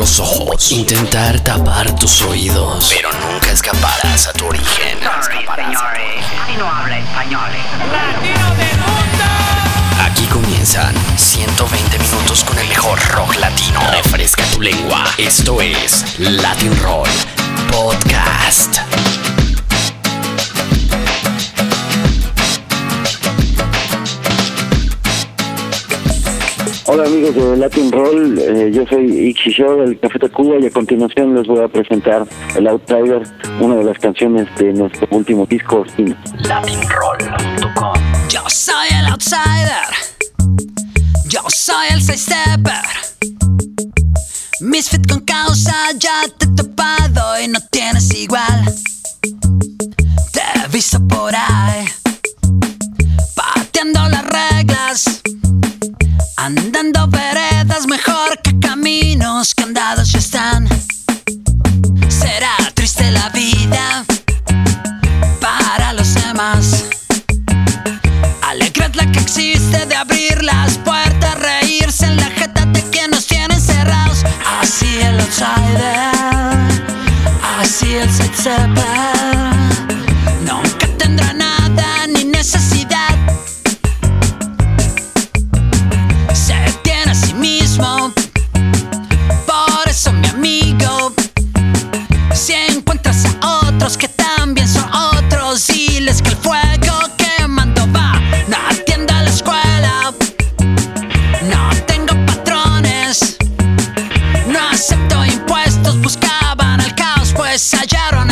los ojos, intentar tapar tus oídos, pero nunca escaparás a tu origen. no habla español. Aquí comienzan 120 minutos con el mejor rock latino. Refresca tu lengua. Esto es Latin Roll Podcast. Hola amigos de Latin Roll, eh, yo soy Ixi Show del Café Tacuba y a continuación les voy a presentar El Outsider, una de las canciones de nuestro último disco, LatinRoll.com Yo soy el outsider. Yo soy el side stepper. Misfit con causa, ya te he topado y no tienes igual. Te he visto por ahí, pateando las reglas. Andando veredas mejor que caminos que andados ya están. Será triste la vida para los demás. Alegre es la que existe de abrir las puertas, reírse en la jeta de quien nos tiene encerrados. Así el outsider, así el sidestepper. Otros que también son otros, diles que el fuego quemando va. No atiendo a la escuela, no tengo patrones, no acepto impuestos. Buscaban el caos, pues hallaron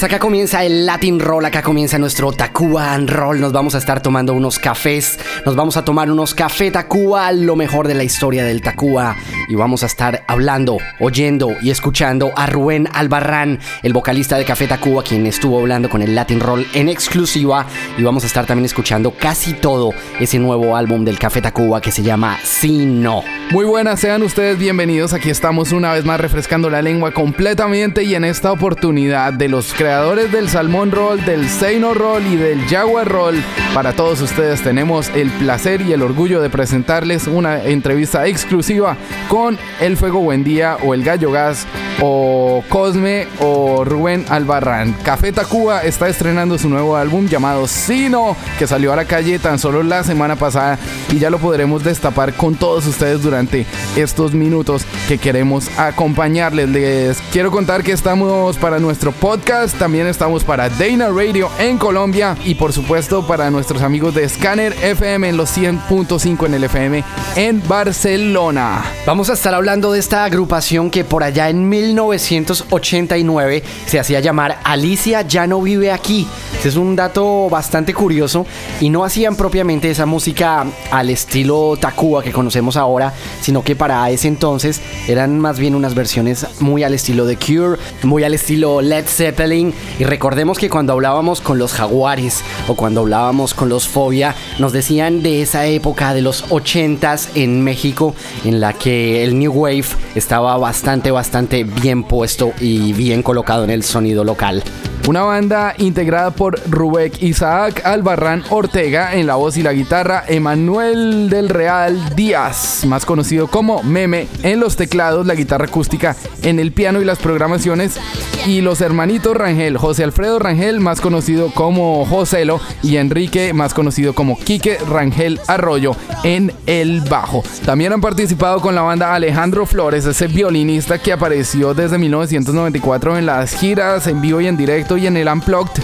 buenas. Acá comienza el Latin Roll, acá comienza nuestro Tacuba and Roll. Nos vamos a estar tomando unos cafés, nos vamos a tomar unos café Tacuba, lo mejor de la historia del Tacuba. Y vamos a estar hablando, oyendo y escuchando a Rubén Albarrán, el vocalista de Café Tacuba, quien estuvo hablando con el Latin Roll en exclusiva. Y vamos a estar también escuchando casi todo ese nuevo álbum del Café Tacuba que se llama Si No. Muy buenas, sean ustedes bienvenidos. Aquí estamos una vez más refrescando la lengua completamente y en esta oportunidad de los creadores del Salmón Roll, del Seino Roll y del Jaguar Roll. Para todos ustedes tenemos el placer y el orgullo de presentarles una entrevista exclusiva con El Fuego Buendía o El Gallo Gas o Cosme o Rubén Albarrán. Café Tacuba está estrenando su nuevo álbum llamado Sino, que salió a la calle tan solo la semana pasada y ya lo podremos destapar con todos ustedes durante estos minutos que queremos acompañarles. Les quiero contar que estamos para nuestro podcast, también estamos para Dana Radio en Colombia y por supuesto para nuestros amigos de Scanner FM en los 100.5 en el FM en Barcelona. Vamos a estar hablando de esta agrupación que por allá en 1989 se hacía llamar Alicia ya no vive aquí. Este es un dato bastante curioso y no hacían propiamente esa música al estilo Tacuba que conocemos ahora, sino que para ese entonces eran más bien unas versiones muy al estilo de Cure, muy al estilo Led Zeppelin y recordemos que cuando hablábamos con los Jaguares o cuando hablábamos con los Fobia nos decían de esa época de los 80s en México en la que el New Wave estaba bastante bastante bien puesto y bien colocado en el sonido local. Una banda integrada por Rubek Isaac Albarrán Ortega en la voz y la guitarra, Emanuel del Real Díaz, más conocido como Meme, en los teclados, la guitarra acústica, en el piano y las programaciones, y los hermanitos Rangel, José Alfredo Rangel, más conocido como Joselo, y Enrique, más conocido como Quique Rangel Arroyo, en el bajo. También han participado con la banda Alejandro Flores, ese violinista que apareció desde 1994 en las giras en vivo y en directo y en el Unplugged.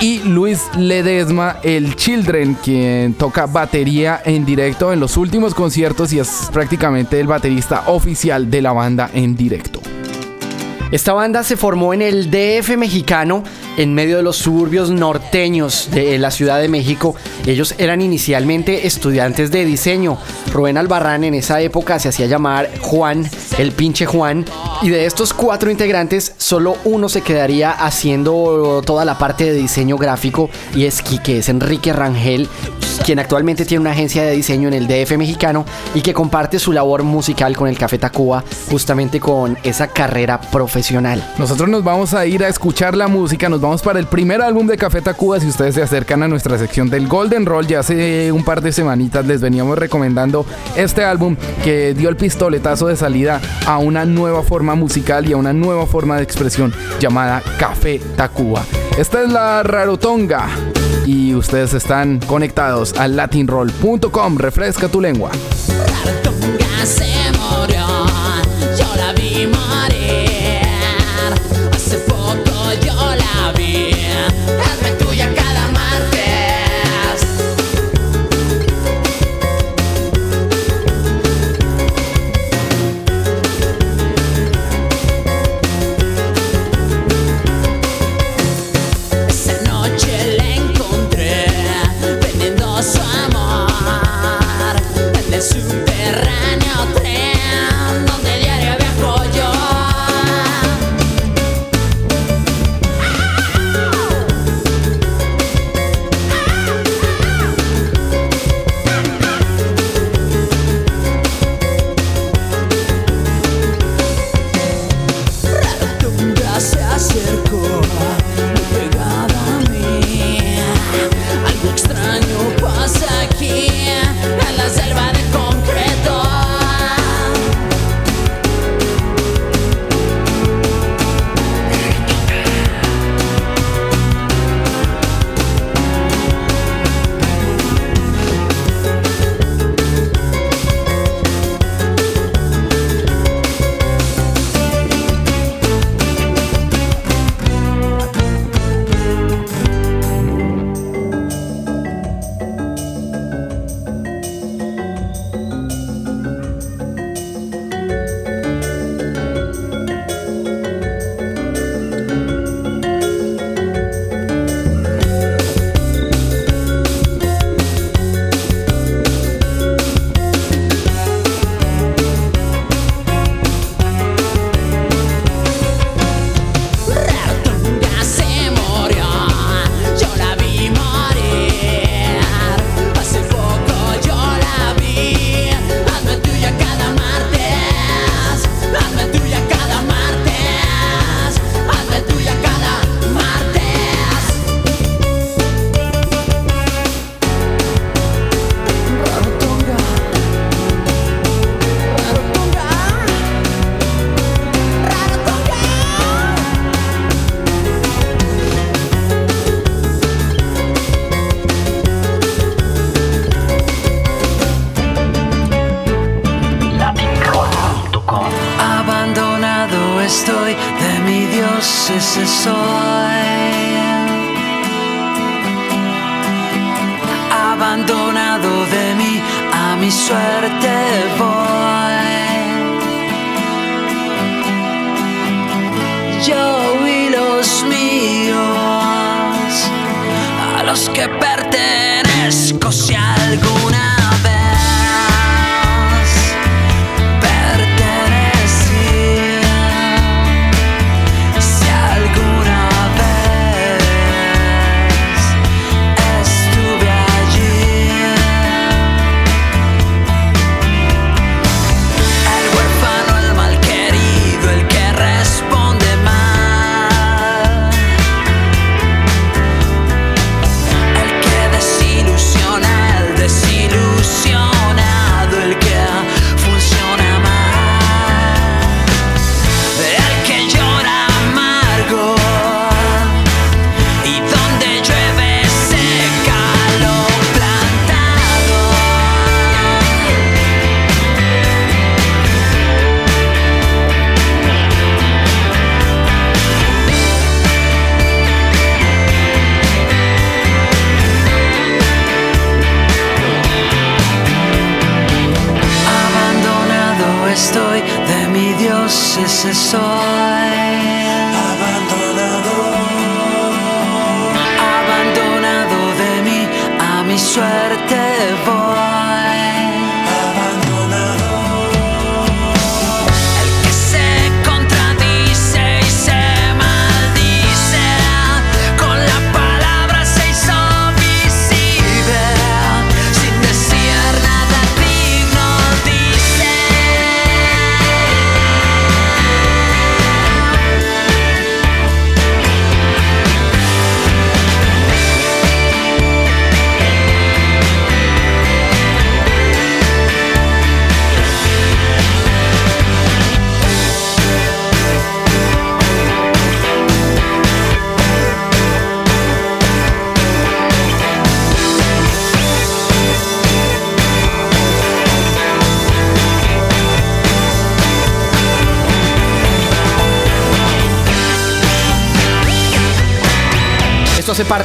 Y Luis Ledesma, el Children, quien toca batería en directo en los últimos conciertos y es prácticamente el baterista oficial de la banda en directo. Esta banda se formó en el DF mexicano, en medio de los suburbios norteños de la Ciudad de México. Ellos eran inicialmente estudiantes de diseño. Rubén Albarrán en esa época se hacía llamar Juan, el pinche Juan. Y de estos cuatro integrantes, solo uno se quedaría haciendo toda la parte de diseño gráfico y es que es Enrique Rangel, quien actualmente tiene una agencia de diseño en el DF mexicano y que comparte su labor musical con el Café Tacuba, justamente con esa carrera profesional. Nosotros nos vamos a ir a escuchar la música, nos vamos para el primer álbum de Café Tacuba. Si ustedes se acercan a nuestra sección del Golden Roll, ya hace un par de semanitas les veníamos recomendando este álbum que dio el pistoletazo de salida a una nueva forma musical y a una nueva forma de expresión llamada Café Tacuba. Esta es la Rarotonga y ustedes están conectados a latinroll.com. Refresca tu lengua.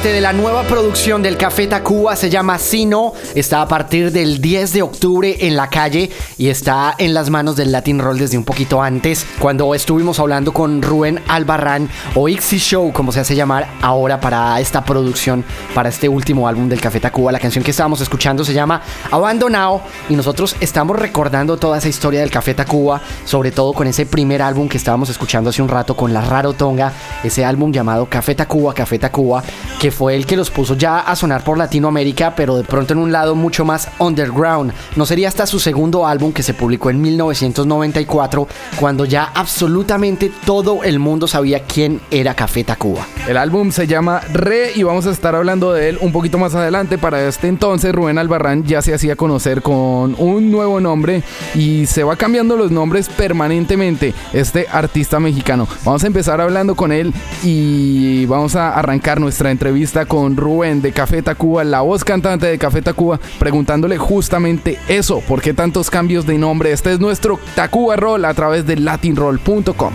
Parte de la nueva producción del Café Tacuba, se llama Sino, está a partir del 10 de octubre en la calle y está en las manos del Latin Roll desde un poquito antes, cuando estuvimos hablando con Rubén Albarrán o Ixi Show, como se hace llamar ahora para esta producción, para este último álbum del Café Tacuba. La canción que estábamos escuchando se llama Abandonado y nosotros estamos recordando toda esa historia del Café Tacuba, sobre todo con ese primer álbum que estábamos escuchando hace un rato con la Raro Tonga, ese álbum llamado Café Tacuba, Café Tacuba, que fue el que los puso ya a sonar por Latinoamérica, pero de pronto en un lado mucho más underground. No sería hasta su segundo álbum que se publicó en 1994, cuando ya absolutamente todo el mundo sabía quién era Café Tacuba. El álbum se llama Re y vamos a estar hablando de él un poquito más adelante. Para este entonces, Rubén Albarrán ya se hacía conocer con un nuevo nombre y se va cambiando los nombres permanentemente. Este artista mexicano. Vamos a empezar hablando con él y vamos a arrancar nuestra entrevista con Rubén de Café Tacuba, la voz cantante de Café Tacuba, preguntándole justamente eso: ¿por qué tantos cambios de nombre? Este es nuestro Tacuba Roll a través de latinroll.com.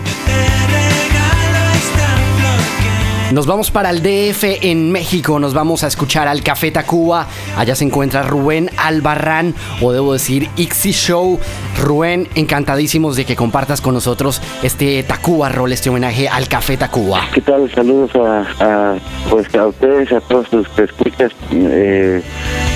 Nos vamos para el DF en México, nos vamos a escuchar al Café Tacuba. Allá se encuentra Rubén Albarrán, o debo decir Ixi Show. Rubén, encantadísimos de que compartas con nosotros este Tacuba Roll, este homenaje al Café Tacuba. ¿Qué tal? Saludos a, a, pues a ustedes, a todos los que escuchas. Eh,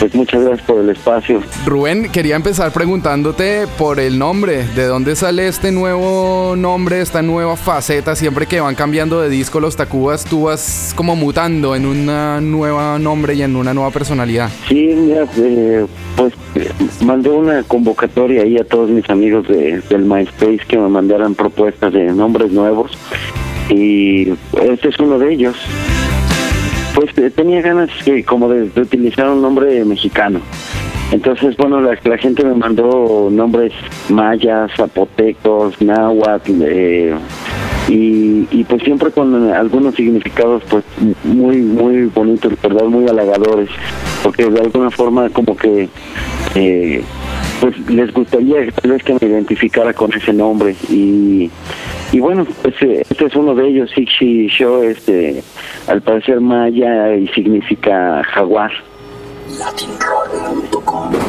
pues muchas gracias por el espacio. Rubén, quería empezar preguntándote por el nombre. ¿De dónde sale este nuevo nombre, esta nueva faceta? Siempre que van cambiando de disco los Tacubas, tú como mutando en un nuevo nombre y en una nueva personalidad. Sí, mira, eh, pues eh, mandé una convocatoria ahí a todos mis amigos de, del MySpace que me mandaran propuestas de nombres nuevos y este es uno de ellos. Pues eh, tenía ganas que como de, utilizar un nombre mexicano. Entonces, bueno, la, la gente me mandó nombres mayas, zapotecos, náhuatl, y, y pues siempre con algunos significados pues muy muy bonitos, ¿verdad? Muy halagadores, porque de alguna forma como que eh, pues les gustaría tal vez que me identificara con ese nombre y y bueno pues eh, este es uno de ellos Sixi Show este al parecer maya y significa jaguar latinroll.com.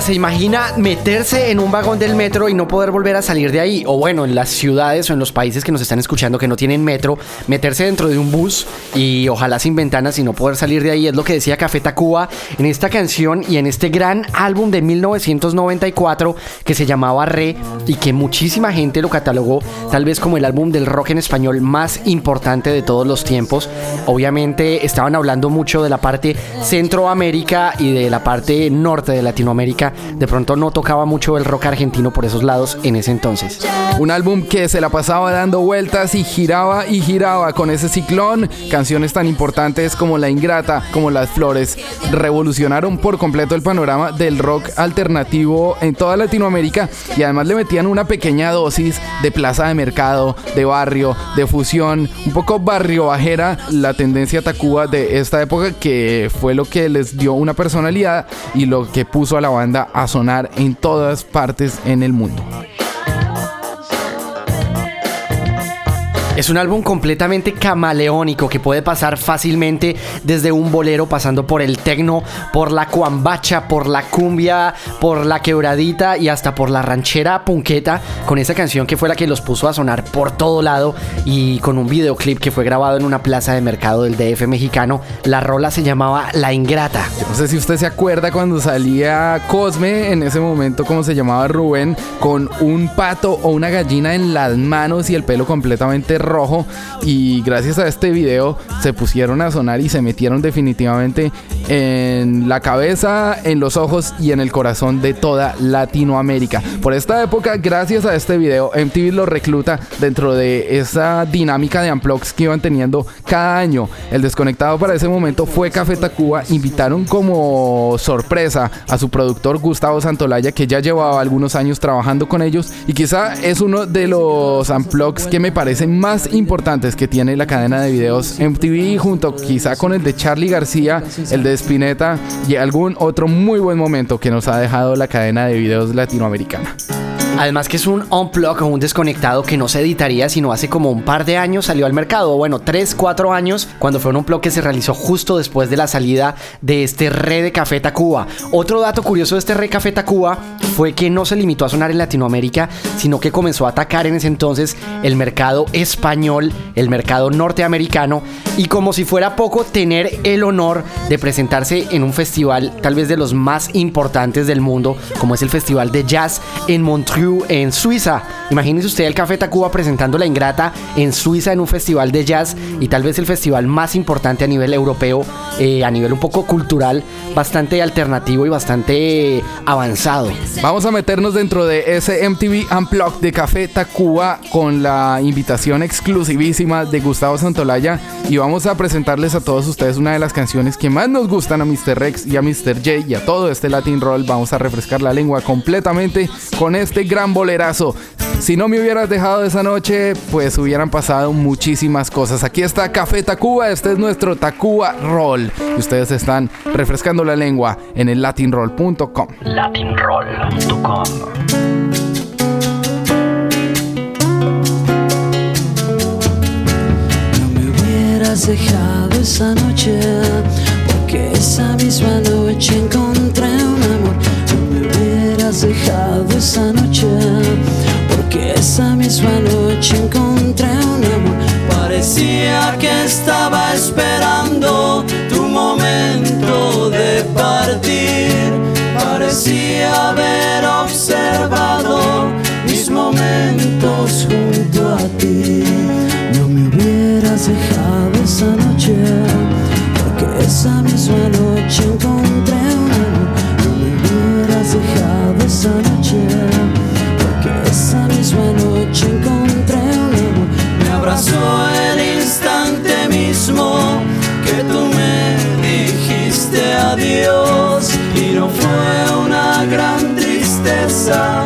¿se imagina meterse en un vagón del metro y no poder volver a salir de ahí? O bueno, en las ciudades o en los países que nos están escuchando que no tienen metro, meterse dentro de un bus y ojalá sin ventanas y no poder salir de ahí. Es lo que decía Café Tacuba en esta canción y en este gran álbum de 1994 que se llamaba Re y que muchísima gente lo catalogó tal vez como el álbum del rock en español más importante de todos los tiempos. Obviamente estaban hablando mucho de la parte Centroamérica y de la parte norte de Latinoamérica. De pronto no tocaba mucho el rock argentino por esos lados en ese entonces. Un álbum que se la pasaba dando vueltas y giraba y giraba con ese ciclón. Canciones tan importantes como La Ingrata, como Las Flores, revolucionaron por completo el panorama del rock alternativo en toda Latinoamérica y además le metían una pequeña dosis de plaza de mercado, de barrio, de fusión, un poco barrio bajera, la tendencia Tacuba de esta época que fue lo que les dio una personalidad y lo que puso a la banda a sonar en todas partes en el mundo. Es un álbum completamente camaleónico que puede pasar fácilmente desde un bolero pasando por el tecno, por la cuambacha, por la cumbia, por la quebradita y hasta por la ranchera punqueta con esa canción que fue la que los puso a sonar por todo lado y con un videoclip que fue grabado en una plaza de mercado del DF mexicano. La rola se llamaba La Ingrata. Yo no sé si usted se acuerda cuando salía Cosme, en ese momento como se llamaba Rubén, con un pato o una gallina en las manos y el pelo completamente. Y gracias a este video se pusieron a sonar y se metieron definitivamente en la cabeza, en los ojos y en el corazón de toda Latinoamérica. Por esta época, gracias a este video, MTV lo recluta dentro de esa dinámica de unplugs que iban teniendo cada año. El desconectado para ese momento fue Café Tacuba. Invitaron como sorpresa a su productor Gustavo Santolaya, que ya llevaba algunos años trabajando con ellos y quizá es uno de los unplugs que me parecen más importantes que tiene la cadena de videos MTV junto quizá con el de Charlie García, el de Spinetta y algún otro muy buen momento que nos ha dejado la cadena de videos latinoamericana. Además que es un unplug o un desconectado que no se editaría sino hace como un par de años salió al mercado, bueno, 3, 4 años, cuando fue un unplug que se realizó justo después de la salida de este Re de Café Tacuba. Otro dato curioso de este Re Café Tacuba fue que no se limitó a sonar en Latinoamérica, sino que comenzó a atacar en ese entonces el mercado español, el mercado norteamericano, y como si fuera poco, tener el honor de presentarse en un festival tal vez de los más importantes del mundo, como es el Festival de Jazz en En Suiza. Imagínese usted el Café Tacuba presentando La Ingrata en Suiza en un festival de jazz y tal vez el festival más importante a nivel europeo, eh, a nivel un poco cultural, bastante alternativo y bastante avanzado. Vamos a meternos dentro de ese MTV Unplugged de Café Tacuba con la invitación exclusivísima de Gustavo Santolaya y vamos a presentarles a todos ustedes una de las canciones que más nos gustan a Mr. Rex y a Mr. J y a todo este Latin Roll. Vamos a refrescar la lengua completamente con este gran bolerazo. Si no me hubieras dejado esa noche, pues hubieran pasado muchísimas cosas. Aquí está Café Tacuba, este es nuestro Tacuba Roll. Y ustedes están refrescando la lengua en el latinroll.com. latinroll.com. No me hubieras dejado esa noche, porque esa misma noche encontré un hubieras dejado esa noche, porque esa misma noche encontré un amor. Parecía que estaba esperando tu momento de partir. Parecía haber observado mis momentos junto a ti. No me hubieras dejado esa noche, porque esa misma noche encontré esa noche, porque esa misma noche encontré un amor. Me abrazó el instante mismo que tú me dijiste adiós y no fue una gran tristeza,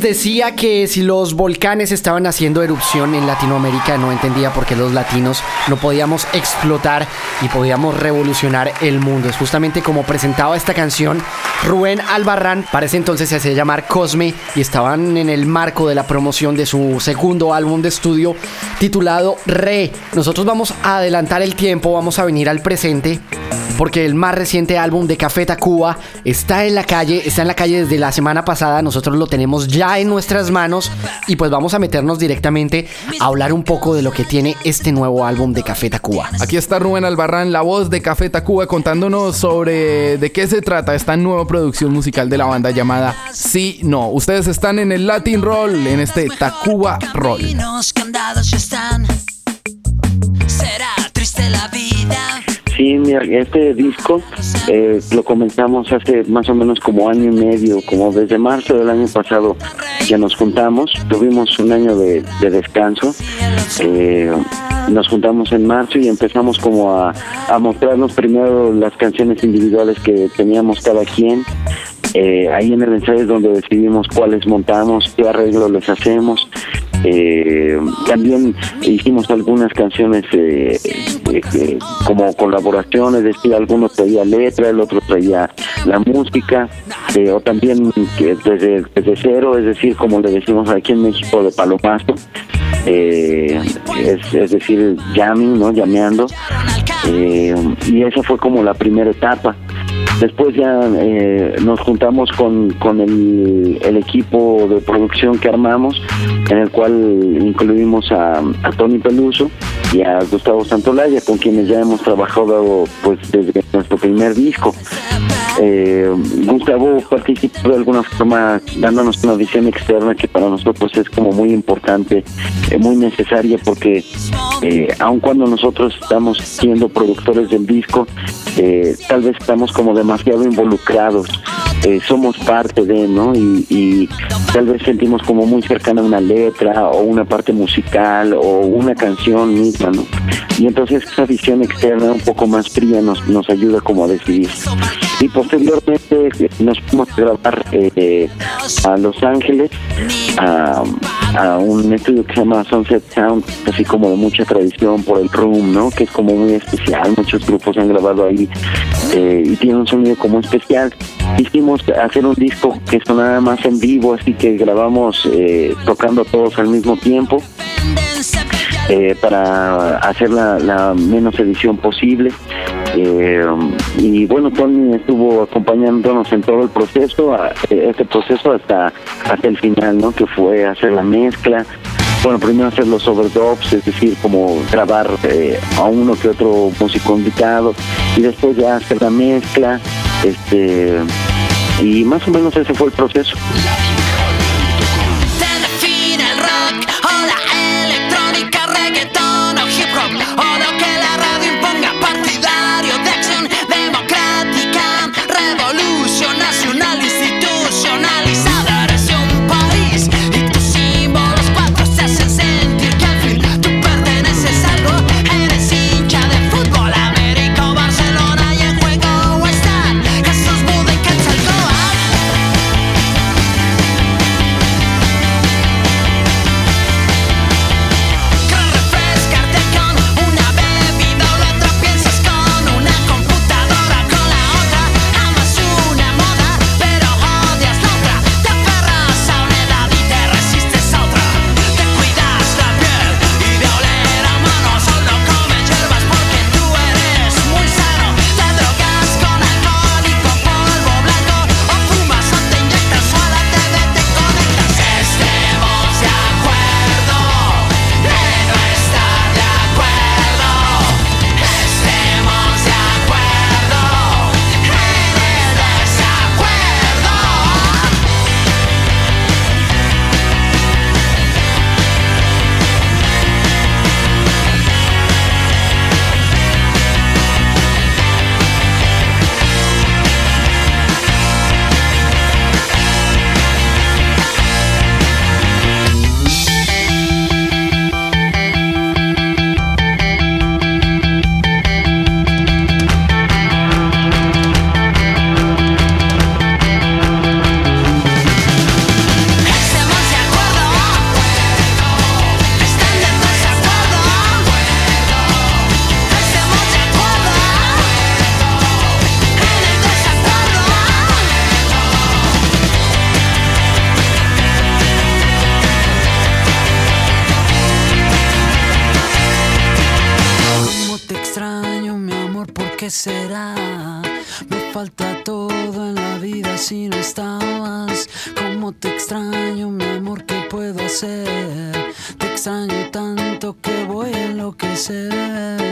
Decía que si los volcanes estaban haciendo erupción en Latinoamérica, no entendía por qué los latinos no podíamos explotar y podíamos revolucionar el mundo. Es justamente como presentaba esta canción Rubén Albarrán. Para ese entonces se hacía llamar Cosme y estaban en el marco de la promoción de su segundo álbum de estudio titulado Re. Nosotros vamos a adelantar el tiempo, vamos a venir al presente porque el más reciente álbum de Café Tacuba está en la calle, está en la calle desde la semana pasada, nosotros lo tenemos ya en nuestras manos y pues vamos a meternos directamente a hablar un poco de lo que tiene este nuevo álbum de Café Tacuba. Aquí está Rubén Albarrán, la voz de Café Tacuba, contándonos sobre de qué se trata esta nueva producción musical de la banda llamada Sí No. Ustedes están en el Latin Roll, en este Tacuba Roll. Caminos que andados ya están. Este disco eh, lo comenzamos hace más o menos como año y medio, como desde marzo del año pasado que nos juntamos, tuvimos un año de, de descanso, eh, nos juntamos en marzo y empezamos como a, a mostrarnos primero las canciones individuales que teníamos cada quien, eh, ahí en el ensayo es donde decidimos cuáles montamos, qué arreglo les hacemos. Eh, también hicimos algunas canciones eh, eh, como colaboración, es decir, algunos traía letra, el otro traía la música, o también desde, desde cero, es decir, como le decimos aquí en México, de palomazo. Eh, es, decir, jamming, ¿no? Llameando. Eh, y esa fue como la primera etapa. Después ya eh, nos juntamos con, con el, equipo de producción que armamos, en el cual incluimos a Tony Peluso y a Gustavo Santolaya, con quienes ya hemos trabajado pues desde nuestro primer disco. Eh, Gustavo participó de alguna forma dándonos una visión externa que para nosotros es como muy importante, eh, muy necesaria porque eh, aun cuando nosotros estamos siendo productores del disco, eh, tal vez estamos como demasiado involucrados, eh, somos parte de, ¿no? Y, y tal vez sentimos como muy cercana una letra o una parte musical o una canción misma, ¿no? Y entonces esa visión externa un poco más fría nos, nos ayuda como a decidir. Y posteriormente nos fuimos a grabar eh, a Los Ángeles, a, un estudio que se llama Sunset Sound, así como mucha tradición por el room, ¿no? Que es como muy especial, muchos grupos han grabado ahí eh, y tiene un sonido como especial. Hicimos hacer un disco que sonaba más en vivo, así que grabamos eh, tocando todos al mismo tiempo eh, para hacer la, la menos edición posible. Eh, y bueno, Tony estuvo acompañándonos en todo el proceso, eh, este proceso hasta, hasta el final, ¿no? Que fue hacer la mezcla. Bueno, primero hacer los overdubs, es decir, como grabar eh, a uno que otro músico invitado, y después ya hacer la mezcla, este, y más o menos ese fue el proceso. Te extraño, mi amor, ¿qué puedo hacer? Te extraño tanto que voy a enloquecer.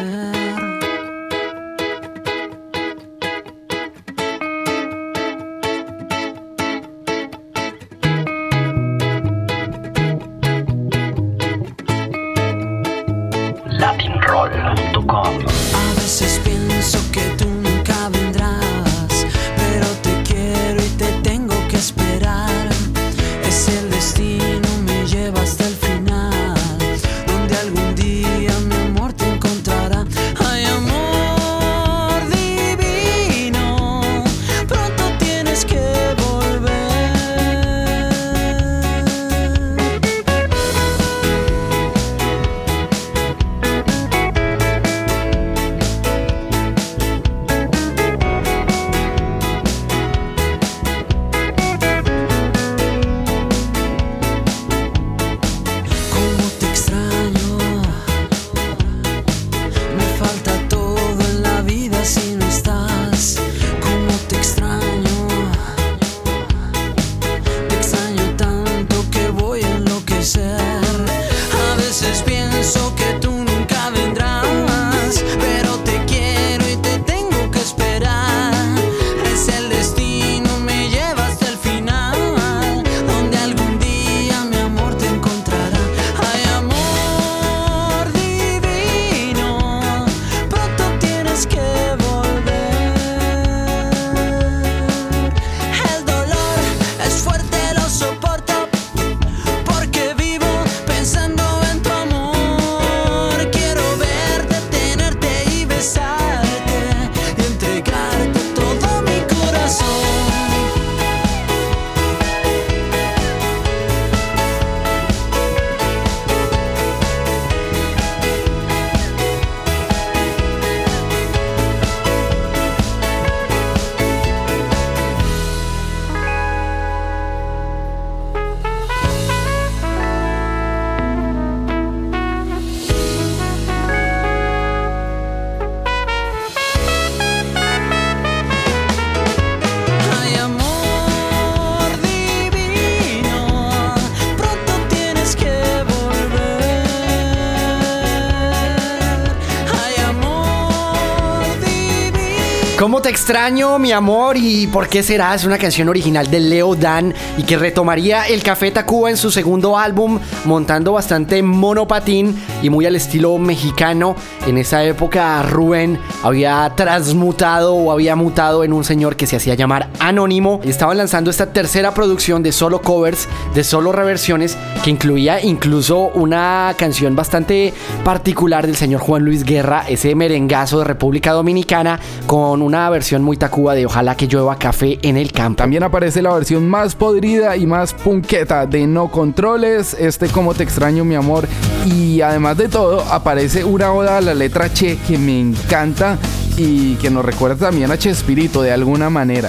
Extraño, mi amor? ¿Y por qué será? Es una canción original de Leo Dan y que retomaría el Café Tacuba en su segundo álbum, montando bastante monopatín y muy al estilo mexicano. En esa época, Rubén había transmutado o había mutado en un señor que se hacía llamar Anónimo estaban lanzando esta tercera producción de solo covers, de solo reversiones, que incluía incluso una canción bastante particular del señor Juan Luis Guerra, ese merengazo de República Dominicana, con una versión muy tacuba de Ojalá que llueva café en el campo. También aparece la versión más podrida y más punqueta de No Controles, este Como Te Extraño Mi Amor. Y además de todo, aparece una oda a la letra Che que me encanta y que nos recuerda también a Chespirito de alguna manera.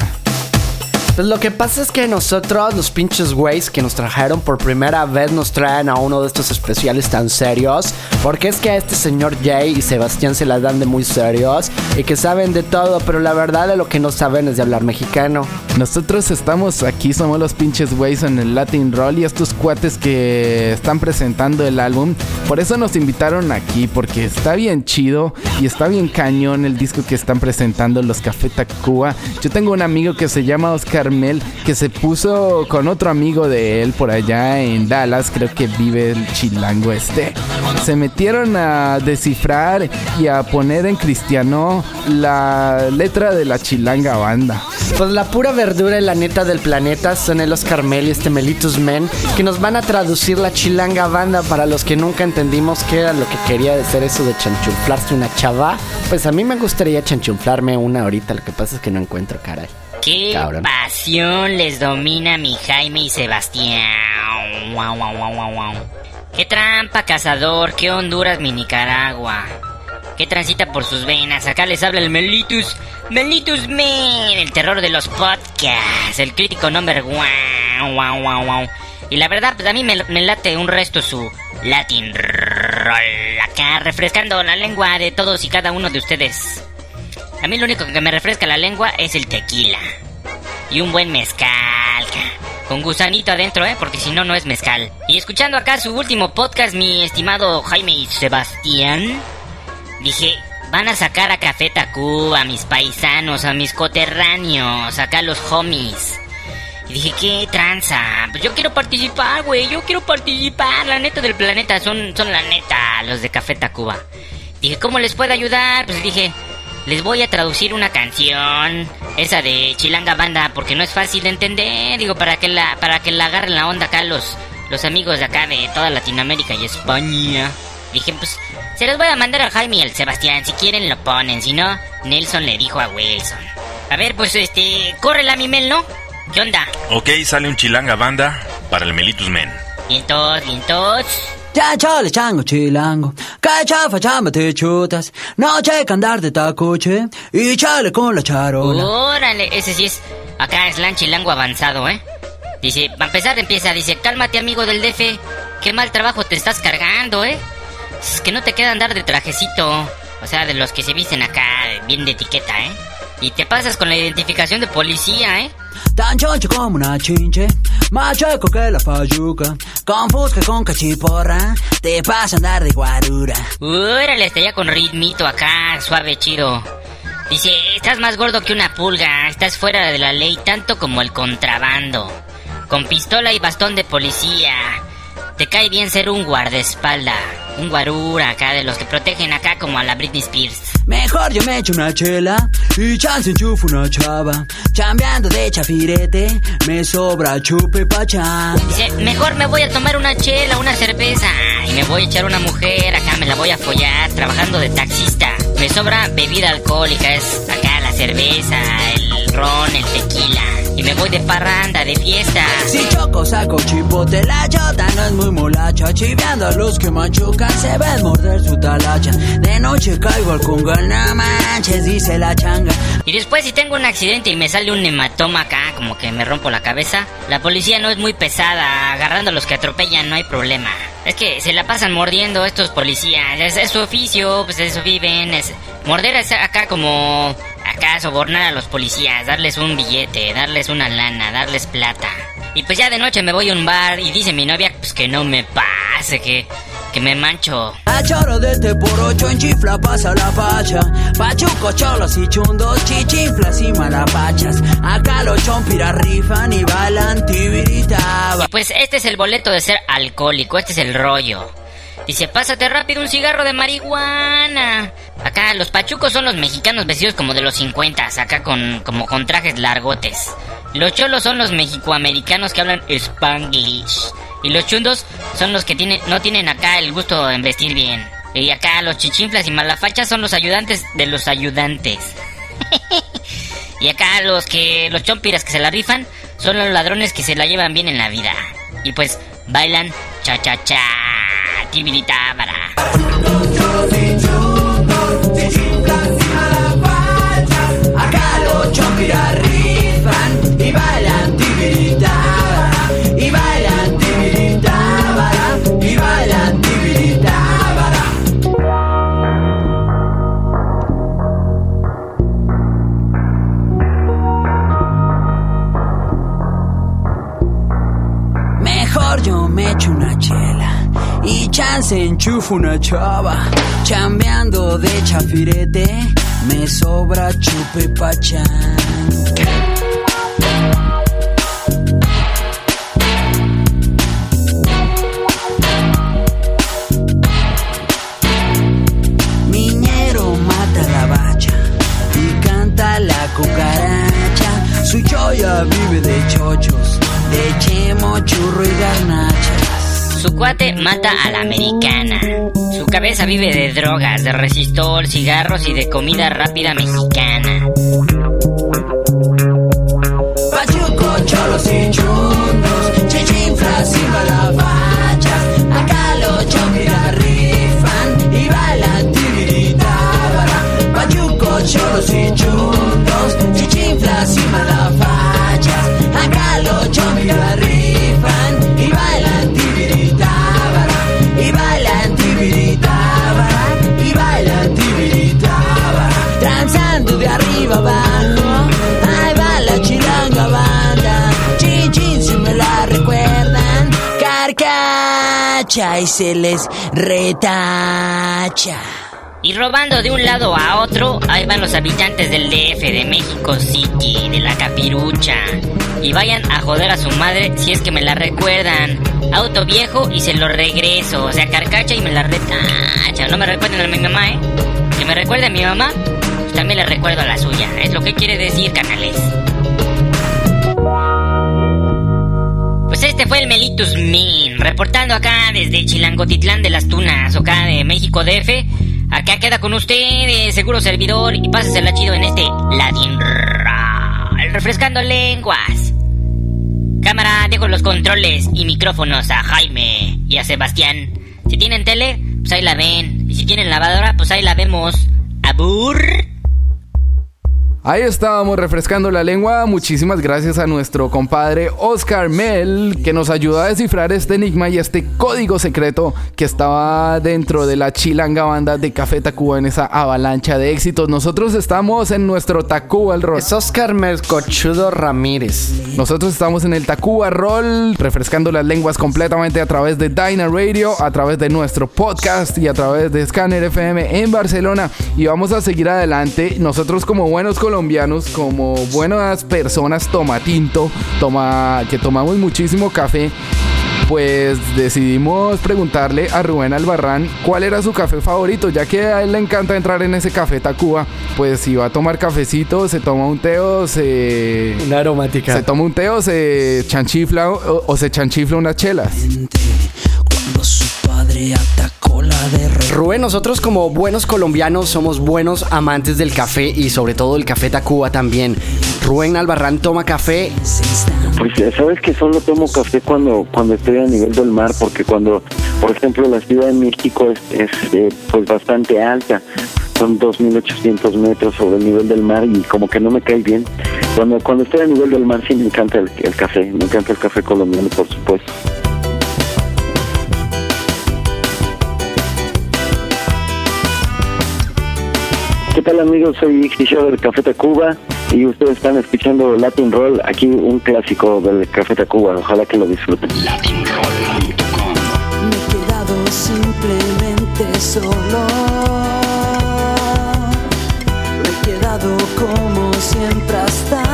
Pues lo que pasa es que nosotros, los pinches güeyes que nos trajeron por primera vez, nos traen a uno de estos especiales tan serios. Porque es que a este señor Jay y Sebastián se las dan de muy serios y que saben de todo, pero la verdad de lo que no saben es de hablar mexicano. Nosotros estamos aquí, somos los pinches güeyes en el Latin Roll y estos cuates que están presentando el álbum. Por eso nos invitaron aquí, porque está bien chido y está bien cañón el disco que están presentando los Café Tacuba. Yo tengo un amigo que se llama Oscar Mel, que se puso con otro amigo de él por allá en Dallas, creo que vive el chilango este. Se metieron a descifrar y a poner en cristiano la letra de la chilanga banda. Pues la pura verdura y la neta del planeta son el Oscar Mel y este Melitus Men que nos van a traducir la chilanga banda para los que nunca entendimos qué era lo que quería decir eso de chanchunflarse una chava. Pues a mí me gustaría chanchunflarme una ahorita, lo que pasa es que no encuentro, caray. Qué Cabrón. pasión les domina mi Jaime y Sebastián. Qué trampa, cazador. Qué Honduras, mi Nicaragua. Qué transita por sus venas. Acá les habla el Melitus. Melitus Man, el terror de los podcasts. El crítico number one. Wow, wow, wow. Y la verdad, pues a mí me, late un resto su Latin Roll. Acá refrescando la lengua de todos y cada uno de ustedes. A mí lo único que me refresca la lengua es el tequila. Y un buen mezcal. ca. Con gusanito adentro, ¿eh? Porque si no, no es mezcal. Y escuchando acá su último podcast, mi estimado Jaime y Sebastián, dije, van a sacar a Café Tacuba, a mis paisanos, a mis coterráneos, acá los homies. Y dije, ¿qué tranza? Pues yo quiero participar, güey, yo quiero participar. La neta del planeta, son, son la neta los de Café Tacuba. Dije, ¿cómo les puedo ayudar? Pues dije, les voy a traducir una canción, esa de Chilanga Banda, porque no es fácil de entender. Digo, para que la, para que la agarren la onda acá los, los amigos de acá de toda Latinoamérica y España. Dije, pues, se los voy a mandar a Jaime y al Sebastián. Si quieren lo ponen, si no, Nelson le dijo a Wilson. A ver, pues este, córrela mi Mel, ¿no? ¿Qué onda? Ok, sale un chilanga banda para el Melitus Men. Vientos, vientos. Ya chale chango chilango, que chafa chamba te chutas, noche que andar de tacoche y chale con la charola. Órale, ese sí es. Acá es lanchilango avanzado, ¿eh? Dice, para empezar empieza, dice, cálmate amigo del DF, qué mal trabajo te estás cargando, ¿eh? Es que no te queda andar de trajecito, o sea, de los que se visten acá, bien de etiqueta, ¿eh? Y te pasas con la identificación de policía, ¿eh? Tan choncho como una chinche, más chueco que la fayuca, con fusca con cachiporra, te pasa a andar de guarura. Órale, está ya con ritmito acá, suave, chido. Dice, estás más gordo que una pulga, estás fuera de la ley tanto como el contrabando. Con pistola y bastón de policía. Te cae bien ser un guardaespalda, un guarura acá de los que protegen acá como a la Britney Spears. Mejor yo me echo una chela y chance enchufo una chava, chambeando de chafirete, me sobra chupe pachán. Dice, mejor me voy a tomar una chela, una cerveza y me voy a echar una mujer, acá me la voy a follar trabajando de taxista. Me sobra bebida alcohólica, es acá la cerveza, el ron, el tequila. Y me voy de parranda, de fiesta. Si choco saco chipote, la chota no es muy molacha, chiveando a los que machucan, se ven morder su talacha. De noche caigo al congal, no manches, dice la changa. Y después si tengo un accidente y me sale un hematoma acá, como que me rompo la cabeza, la policía no es muy pesada, agarrando a los que atropellan no hay problema. Es que se la pasan mordiendo estos policías, es, es su oficio, pues eso viven, es... Morder es acá como... Acá sobornar a los policías, darles un billete, darles una lana, darles plata. Y pues ya de noche me voy a un bar y dice mi novia pues que no me pase, que, que me mancho. A choro de este por ocho en chifla pasa la pacha. Pachuco, cholos y chundos, chichinflas y malapachas. Acá los chompiras rifan y bailan tibiritaba. Y pues este es el boleto de ser alcohólico, este es el rollo. Dice, pásate rápido un cigarro de marihuana. Acá los pachucos son los mexicanos vestidos como de los 50, acá con, como con trajes largotes. Los cholos son los mexicoamericanos que hablan spanglish. Y los chundos son los que no tienen acá el gusto en vestir bien. Y acá los chichinflas y malafachas son los ayudantes de los ayudantes. y acá los que, los chompiras que se la rifan son los ladrones que se la llevan bien en la vida. Y pues bailan cha cha cha, tibiritábara. Y chance enchufo una chava. Chambeando de chafirete, me sobra chupe pachán. Miñero mata la bacha y canta la cucaracha. Su choya vive de chochos, de chemo, churro y garnachas. Su cuate mata a la americana. Su cabeza vive de drogas, de resistol, cigarros y de comida rápida mexicana. Pachuco, cholos y chundos, chichinflas y malabachas. Acá los chompiras rifan y bailan tibiritábara. Pachuco, cholos y chundos, Carcacha y se les retacha. Y robando de un lado a otro, ahí van los habitantes del DF, de México City, de la Capirucha. Y vayan a joder a su madre si es que me la recuerdan. Auto viejo y se lo regreso. O sea, carcacha y me la retacha. No me recuerden a mi mamá, ¿eh? Que me recuerde a mi mamá, también le recuerdo a la suya. Es lo que quiere decir, canales. Pues este fue el Melitus Min, reportando acá desde Chilangotitlán de las Tunas, acá de México DF. Acá queda con usted, seguro servidor, y pásesela chido en este Latin refrescando lenguas. Cámara, dejo los controles y micrófonos a Jaime y a Sebastián. Si tienen tele, pues ahí la ven. Y si tienen lavadora, pues ahí la vemos. Abur. Ahí estábamos refrescando la lengua. Muchísimas gracias a nuestro compadre Oscar Mel, que nos ayudó a descifrar este enigma y este código secreto que estaba dentro de la chilanga banda de Café Tacuba en esa avalancha de éxitos. Nosotros estamos en nuestro Tacuba el Roll. Es Oscar Melcochudo Ramírez. Nosotros estamos en el Tacuba Roll, refrescando las lenguas completamente a través de Dyna Radio, a través de nuestro podcast y a través de Scanner FM en Barcelona. Y vamos a seguir adelante. Nosotros como buenos colombianos, como buenas personas toma tinto, toma, que tomamos muchísimo café, pues decidimos preguntarle a Rubén Albarrán cuál era su café favorito, ya que a él le encanta entrar en ese café Tacuba. Pues si va a tomar cafecito, se toma un teo, se. Una aromática. Se toma un teo, se chanchifla o, o se chanchifla unas chelas. Cuando su padre atacó. Rubén, nosotros como buenos colombianos somos buenos amantes del café y sobre todo el café Tacuba también. Rubén Albarrán toma café. Pues ya sabes que solo tomo café cuando cuando estoy a nivel del mar, porque cuando, por ejemplo, la Ciudad de México es, es eh, pues bastante alta, son 2.800 metros sobre el nivel del mar y como que no me cae bien. Cuando cuando estoy a nivel del mar sí me encanta el, el café, me encanta el café colombiano, por supuesto. Tal amigos? Soy Ixticho del Café Tacuba y ustedes están escuchando Latin Roll, aquí un clásico del Café Tacuba, ojalá que lo disfruten. Me he quedado simplemente solo. Me he quedado como siempre hasta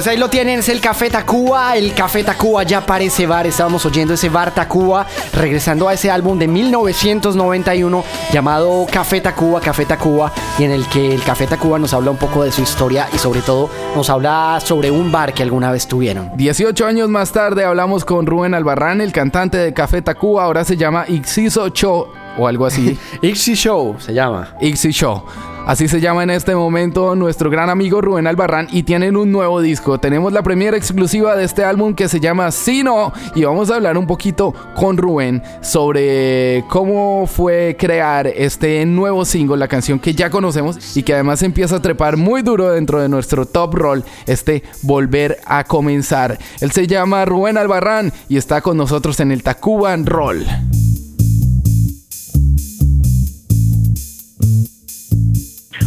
Pues ahí lo tienen, es el Café Tacuba. El Café Tacuba ya parece bar. Estábamos oyendo ese bar Tacuba, regresando a ese álbum de 1991 llamado Café Tacuba, Café Tacuba, y en el que el Café Tacuba nos habla un poco de su historia y sobre todo nos habla sobre un bar que alguna vez tuvieron. 18 años más tarde hablamos con Rubén Albarrán, el cantante de Café Tacuba, ahora se llama Ixiso Show o algo así. Ixi Show se llama. Ixi Show. Así se llama en este momento nuestro gran amigo Rubén Albarrán y tienen un nuevo disco. Tenemos la primera exclusiva de este álbum que se llama Sino y vamos a hablar un poquito con Rubén sobre cómo fue crear este nuevo single, la canción que ya conocemos y que además empieza a trepar muy duro dentro de nuestro top roll, este Volver a comenzar. Él se llama Rubén Albarrán y está con nosotros en el Tacuban Roll.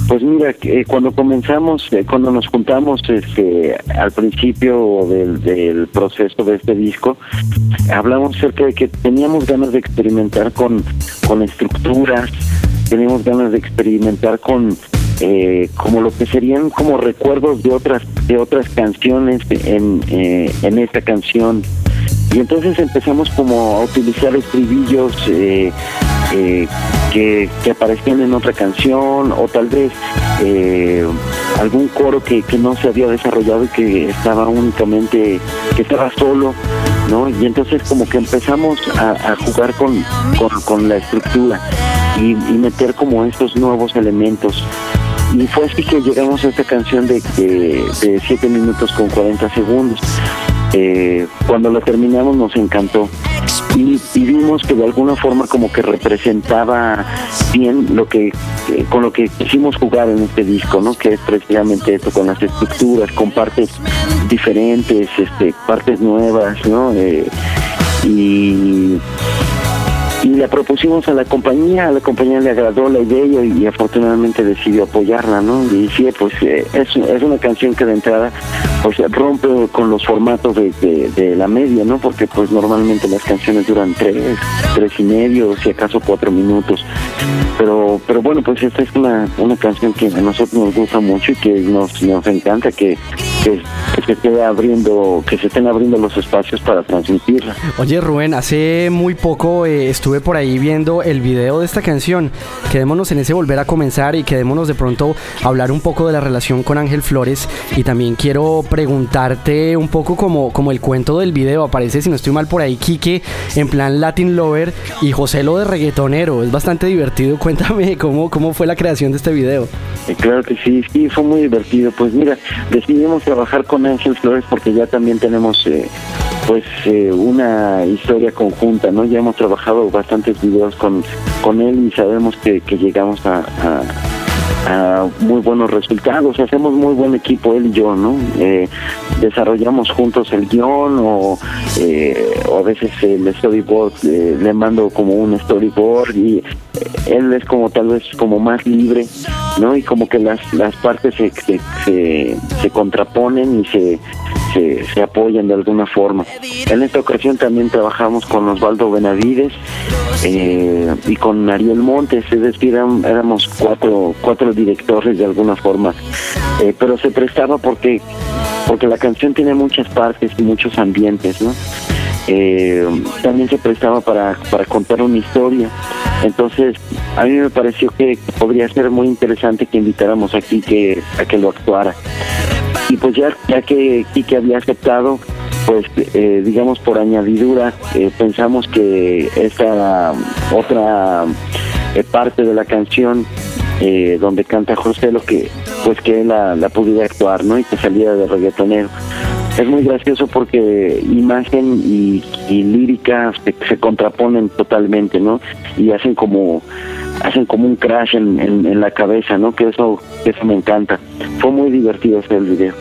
Pues mira, eh, cuando comenzamos, eh, cuando nos juntamos este, al principio del, del proceso de este disco, hablamos acerca de que teníamos ganas de experimentar con, con estructuras, teníamos ganas de experimentar con eh, como lo que serían como recuerdos de otras de otras canciones en, eh, en esta canción. Y entonces empezamos como a utilizar estribillos eh, eh, que, aparecían en otra canción o tal vez eh, algún coro que, que no se había desarrollado y que estaba únicamente, que estaba solo, ¿no? Y entonces como que empezamos a, jugar con, con, la estructura y, meter como estos nuevos elementos. Y fue así que llegamos a esta canción de, de, de 7 minutos con 40 segundos. Eh, cuando la terminamos nos encantó y, vimos que de alguna forma como que representaba bien lo que eh, con lo que quisimos jugar en este disco, ¿no? Que es precisamente esto con las estructuras, con partes diferentes, este, partes nuevas, ¿no? Eh, y y la propusimos a la compañía, a la compañía le agradó la idea y, afortunadamente decidió apoyarla, ¿no? Y sí, pues eh, es, es una canción que de entrada pues rompe con los formatos de, de, la media, ¿no? Porque pues normalmente las canciones duran tres, tres y medio, si acaso cuatro minutos. Pero, pero bueno, pues esta es una, una canción que a nosotros nos gusta mucho y que nos, nos encanta que, que, que se esté abriendo, que se estén abriendo los espacios para transmitirla. Oye Rubén, hace muy poco eh, estuve por ahí viendo el video de esta canción. Quedémonos en ese volver a comenzar y quedémonos de pronto hablar un poco de la relación con Ángel Flores. Y también quiero preguntarte un poco como, como el cuento del video. Aparece, si no estoy mal por ahí, Quique en plan Latin Lover y José lo de reggaetonero. Es bastante divertido. Cuéntame cómo, cómo fue la creación de este video. Eh, Claro que sí, sí, fue muy divertido. Pues mira, decidimos trabajar con Ángel Flores porque ya también tenemos eh, pues eh, una historia conjunta, ¿no? Ya hemos trabajado bastantes videos con, con él y sabemos que, que llegamos a, muy buenos resultados, hacemos muy buen equipo él y yo, ¿no? Eh, desarrollamos juntos el guion o, eh, o a veces el storyboard, eh, le mando como un storyboard y eh, él es como tal vez como más libre, ¿no? Y como que las, las partes se, se, se contraponen y se, se, apoyan de alguna forma. En esta ocasión también trabajamos con Osvaldo Benavides eh, y con Ariel Montes, es decir, éramos cuatro, cuatro directores de alguna forma, Eh, pero se prestaba porque, porque la canción tiene muchas partes y muchos ambientes, ¿no? Eh, también se prestaba para, para contar una historia. Entonces, a mí me pareció que podría ser muy interesante que invitáramos a Quique a que lo actuara. Y pues ya, ya que Quique había aceptado, pues eh, digamos por añadidura, eh, pensamos que esta otra eh, parte de la canción donde canta José lo que pues que la, la pudiera actuar, ¿no? Y que saliera de reggaetonero. Es muy gracioso porque imagen y, y lírica se, contraponen totalmente, ¿no? Y hacen como hacen como un crash en, en, la cabeza, ¿no? Que eso eso me encanta. Fue muy divertido hacer el video.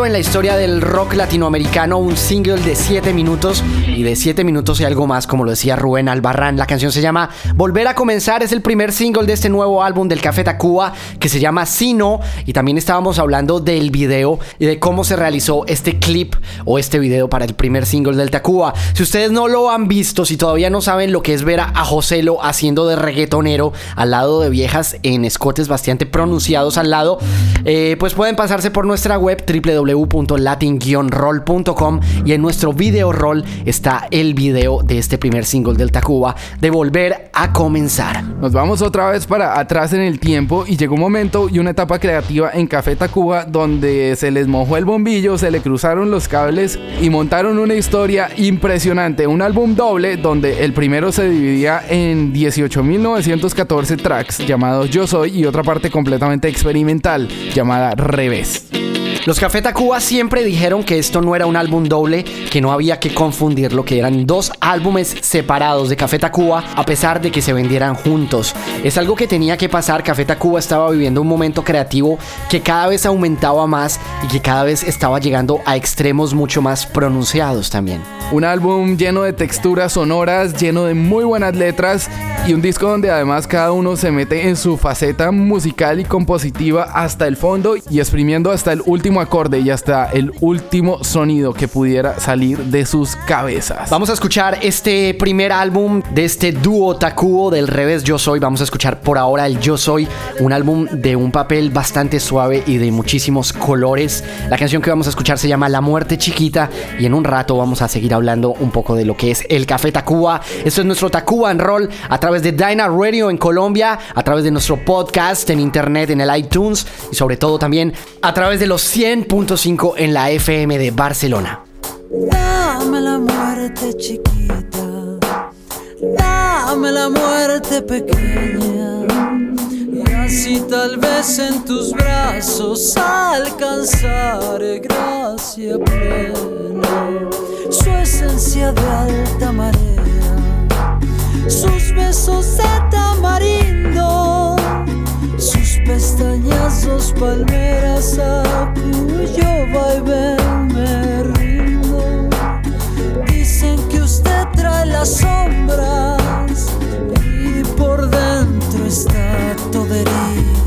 En la historia del rock latinoamericano, un single de 7 minutos y de 7 minutos y algo más, como lo decía Rubén Albarrán. La canción se llama Volver a comenzar, es el primer single de este nuevo álbum del Café Tacuba que se llama Sino y también estábamos hablando del video y de cómo se realizó este clip o este video para el primer single del Tacuba. Si ustedes no lo han visto, si todavía no saben lo que es ver a, Joselo haciendo de reggaetonero al lado de viejas en escotes bastante pronunciados al lado, eh, pues pueden pasarse por nuestra web www.latin-roll.com y en nuestro video roll está el video de este primer single del Tacuba de Volver a Comenzar. Nos vamos otra vez para atrás en el tiempo y llegó un momento y una etapa creativa en Café Tacuba donde se les mojó el bombillo, se le cruzaron los cables y montaron una historia impresionante. Un álbum doble donde el primero se dividía en 18.914 tracks llamados Yo Soy y otra parte completamente experimental llamada Revés. Los Café Tacuba siempre dijeron que esto no era un álbum doble, que no había que confundirlo, que eran dos álbumes separados de Café Tacuba, a pesar de que se vendieran juntos. Es algo que tenía que pasar, Café Tacuba estaba viviendo un momento creativo que cada vez aumentaba más y que cada vez estaba llegando a extremos mucho más pronunciados también. Un álbum lleno de texturas sonoras, lleno de muy buenas letras y un disco donde además cada uno se mete en su faceta musical y compositiva hasta el fondo y exprimiendo hasta el último acorde y hasta el último sonido que pudiera salir de sus cabezas. Vamos a escuchar este primer álbum de este dúo Takuo del revés Yo Soy. Vamos a escuchar por ahora el Yo Soy, un álbum de un papel bastante suave y de muchísimos colores. La canción que vamos a escuchar se llama La Muerte Chiquita y en un rato vamos a seguir hablando un poco de lo que es el Café Tacuba. Esto es nuestro Tacuba en Roll a través de Dyna Radio en Colombia, a través de nuestro podcast en internet, en el iTunes y sobre todo también a través de los 100.5 en la FM de Barcelona. Dame la muerte chiquita, dame la muerte pequeña. Y así tal vez en tus brazos alcanzaré gracia plena. Su esencia de alta marea, sus besos de tamarindo, pestañazos palmeras a cuyo vaivén me rindo. Dicen que usted trae las sombras y por dentro está toda herida.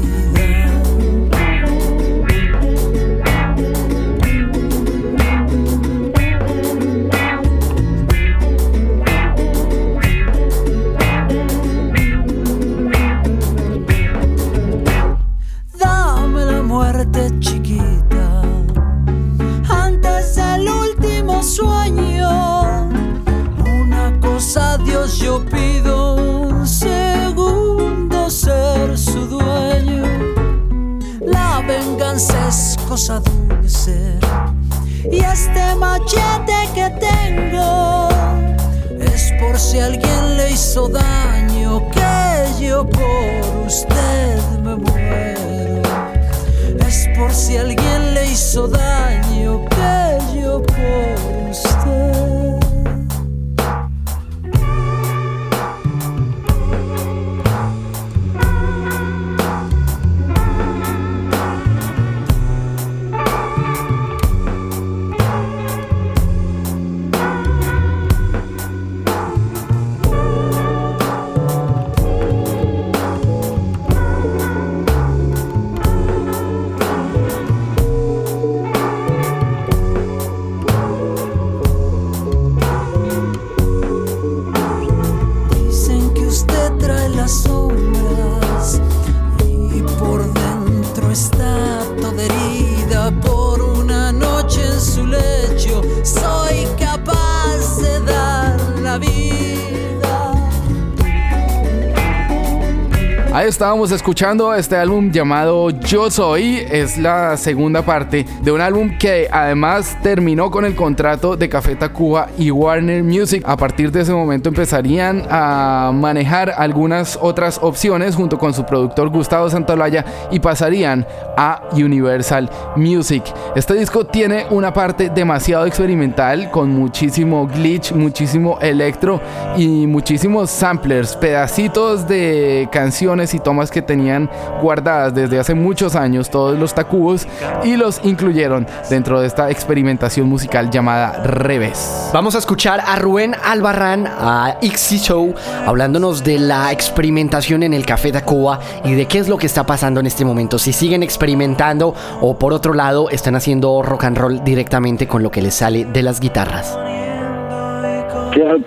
Estábamos escuchando este álbum llamado Yo Soy. Es la segunda parte de un álbum que además terminó con el contrato de Café Tacuba y Warner Music. A partir de ese momento empezarían a manejar algunas otras opciones junto con su productor Gustavo Santolaya y pasarían a Universal Music. Este disco tiene una parte demasiado experimental con muchísimo glitch, muchísimo electro y muchísimos samplers, pedacitos de canciones y tomas que tenían guardadas desde hace muchos años todos los tacubos y los incluyeron dentro de esta experimentación musical llamada Revés. Vamos a escuchar a Rubén Albarrán, a Ixi Show, hablándonos de la experimentación en el Café Tacuba y de qué es lo que está pasando en este momento. Si siguen experimentando o por otro lado están haciendo rock and roll directamente con lo que les sale de las guitarras.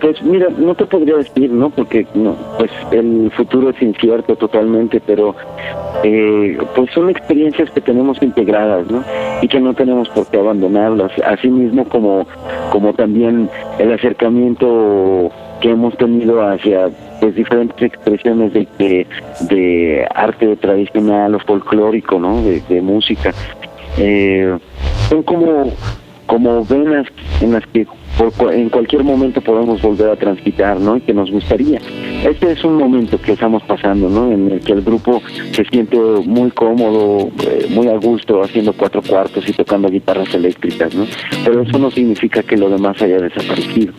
Pues mira, no te podría decir, ¿no? Porque no, pues el futuro es incierto totalmente, pero eh, pues son experiencias que tenemos integradas, ¿no? Y que no tenemos por qué abandonarlas. Así mismo como, como también el acercamiento que hemos tenido hacia pues diferentes expresiones de, de, de arte tradicional o folclórico, ¿no? De música. Eh, son como como venas en las que por en cualquier momento podemos volver a transitar, ¿no? Y que nos gustaría. Este es un momento que estamos pasando, ¿no? En el que el grupo se siente muy cómodo, eh, muy a gusto haciendo cuatro cuartos y tocando guitarras eléctricas, ¿no? Pero eso no significa que lo demás haya desaparecido.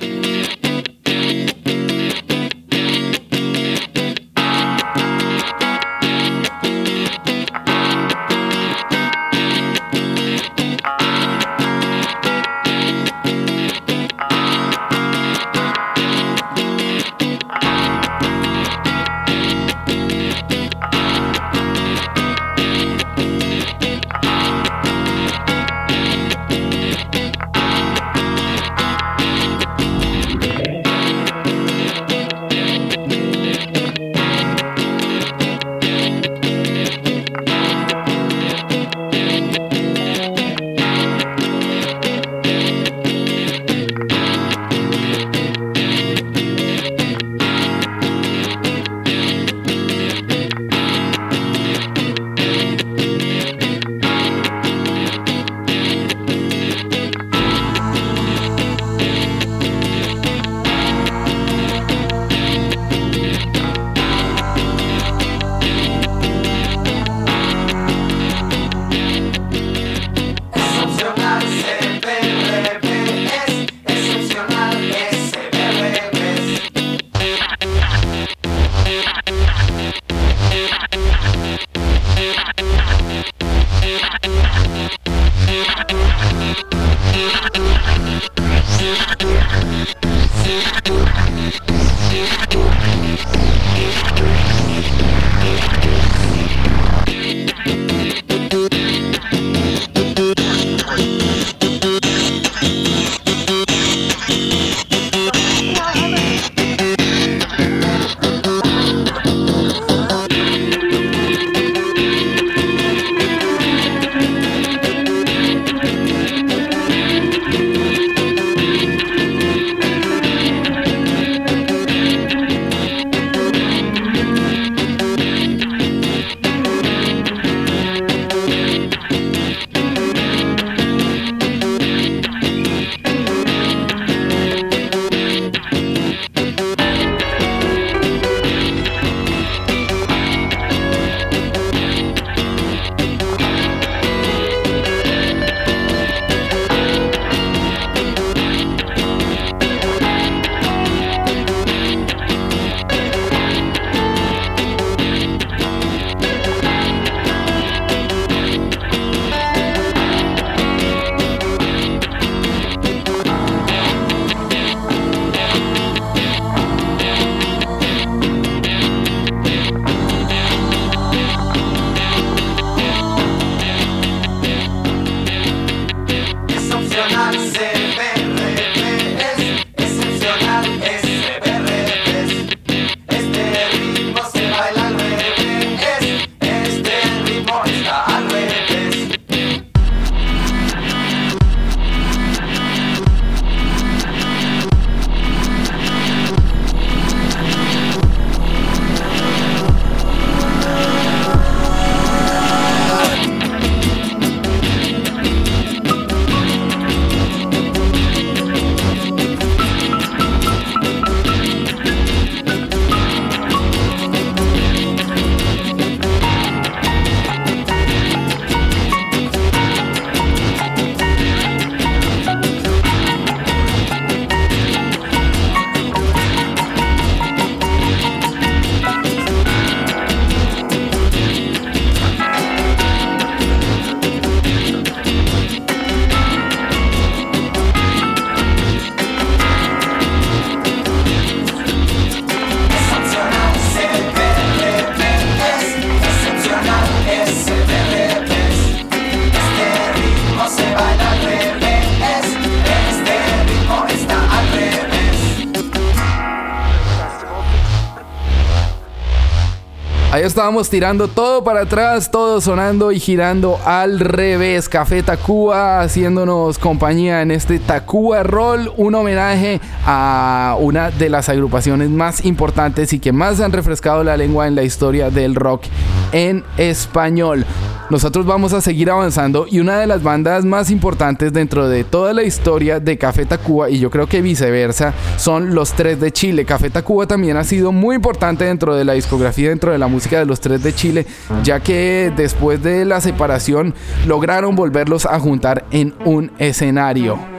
Estábamos tirando todo para atrás, todo sonando y girando al revés. Café Tacuba haciéndonos compañía en este Tacuba Roll, un homenaje a una de las agrupaciones más importantes y que más han refrescado la lengua en la historia del rock en español. Nosotros vamos a seguir avanzando y una de las bandas más importantes dentro de toda la historia de Café Tacuba y yo creo que viceversa son los tres de Chile. Café Tacuba también ha sido muy importante dentro de la discografía, dentro de la música de los tres de Chile, ya que después de la separación lograron volverlos a juntar en un escenario.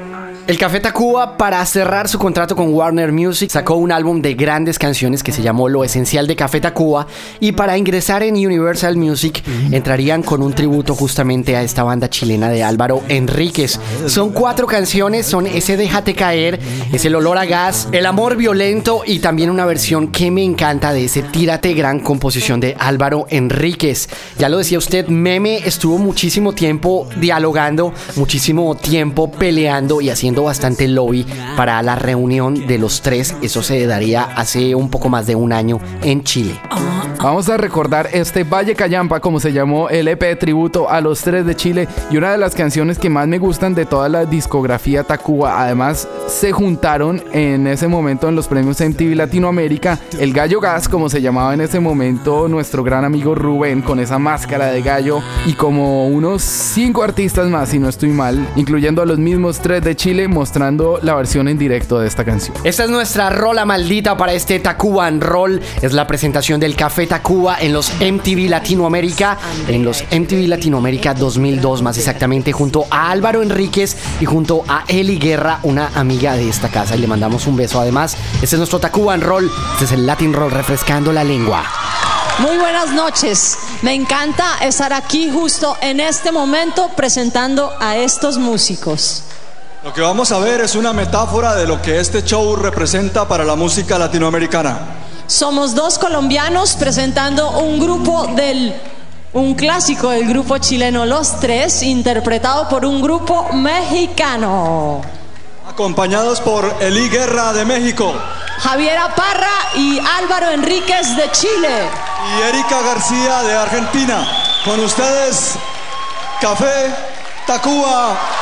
El Café Tacuba, para cerrar su contrato con Warner Music, sacó un álbum de grandes canciones que se llamó Lo Esencial de Café Tacuba. Y para ingresar en Universal Music, entrarían con un tributo justamente a esta banda chilena de Álvaro Enríquez. Son cuatro canciones: son Ese Déjate Caer, Es el Olor a Gas, El Amor Violento y también una versión que me encanta de ese Tírate, gran composición de Álvaro Enríquez. Ya lo decía usted, Meme estuvo muchísimo tiempo dialogando, muchísimo tiempo peleando y haciendo bastante lobby para la reunión de los tres. Eso se daría hace un poco más de un año en Chile. Vamos a recordar este Valle Callampa, como se llamó el EP de tributo a los tres de Chile y una de las canciones que más me gustan de toda la discografía Tacuba. Además, se juntaron en ese momento en los premios MTV Latinoamérica el Gallo Gas, como se llamaba en ese momento nuestro gran amigo Rubén, con esa máscara de gallo y como unos cinco artistas más, si no estoy mal, incluyendo a los mismos tres de Chile, mostrando la versión en directo de esta canción. Esta es nuestra rola maldita para este Tacuban Roll. Es la presentación del Café Tacuba en los MTV Latinoamérica, en los MTV Latinoamérica 2002 más exactamente, junto a Álvaro Enríquez y junto a Eli Guerra, una amiga de esta casa. Y le mandamos un beso además. Este es nuestro Tacuban Roll. Este es el Latin Roll refrescando la lengua. Muy buenas noches. Me encanta estar aquí justo en este momento presentando a estos músicos. Lo que vamos a ver es una metáfora de lo que este show representa para la música latinoamericana. Somos dos colombianos presentando un grupo del un clásico del grupo chileno Los Tres, interpretado por un grupo mexicano. Acompañados por Eli Guerra de México Javiera Parra y Álvaro Enríquez de Chile. y Erika García de Argentina. Con ustedes, Café Tacuba.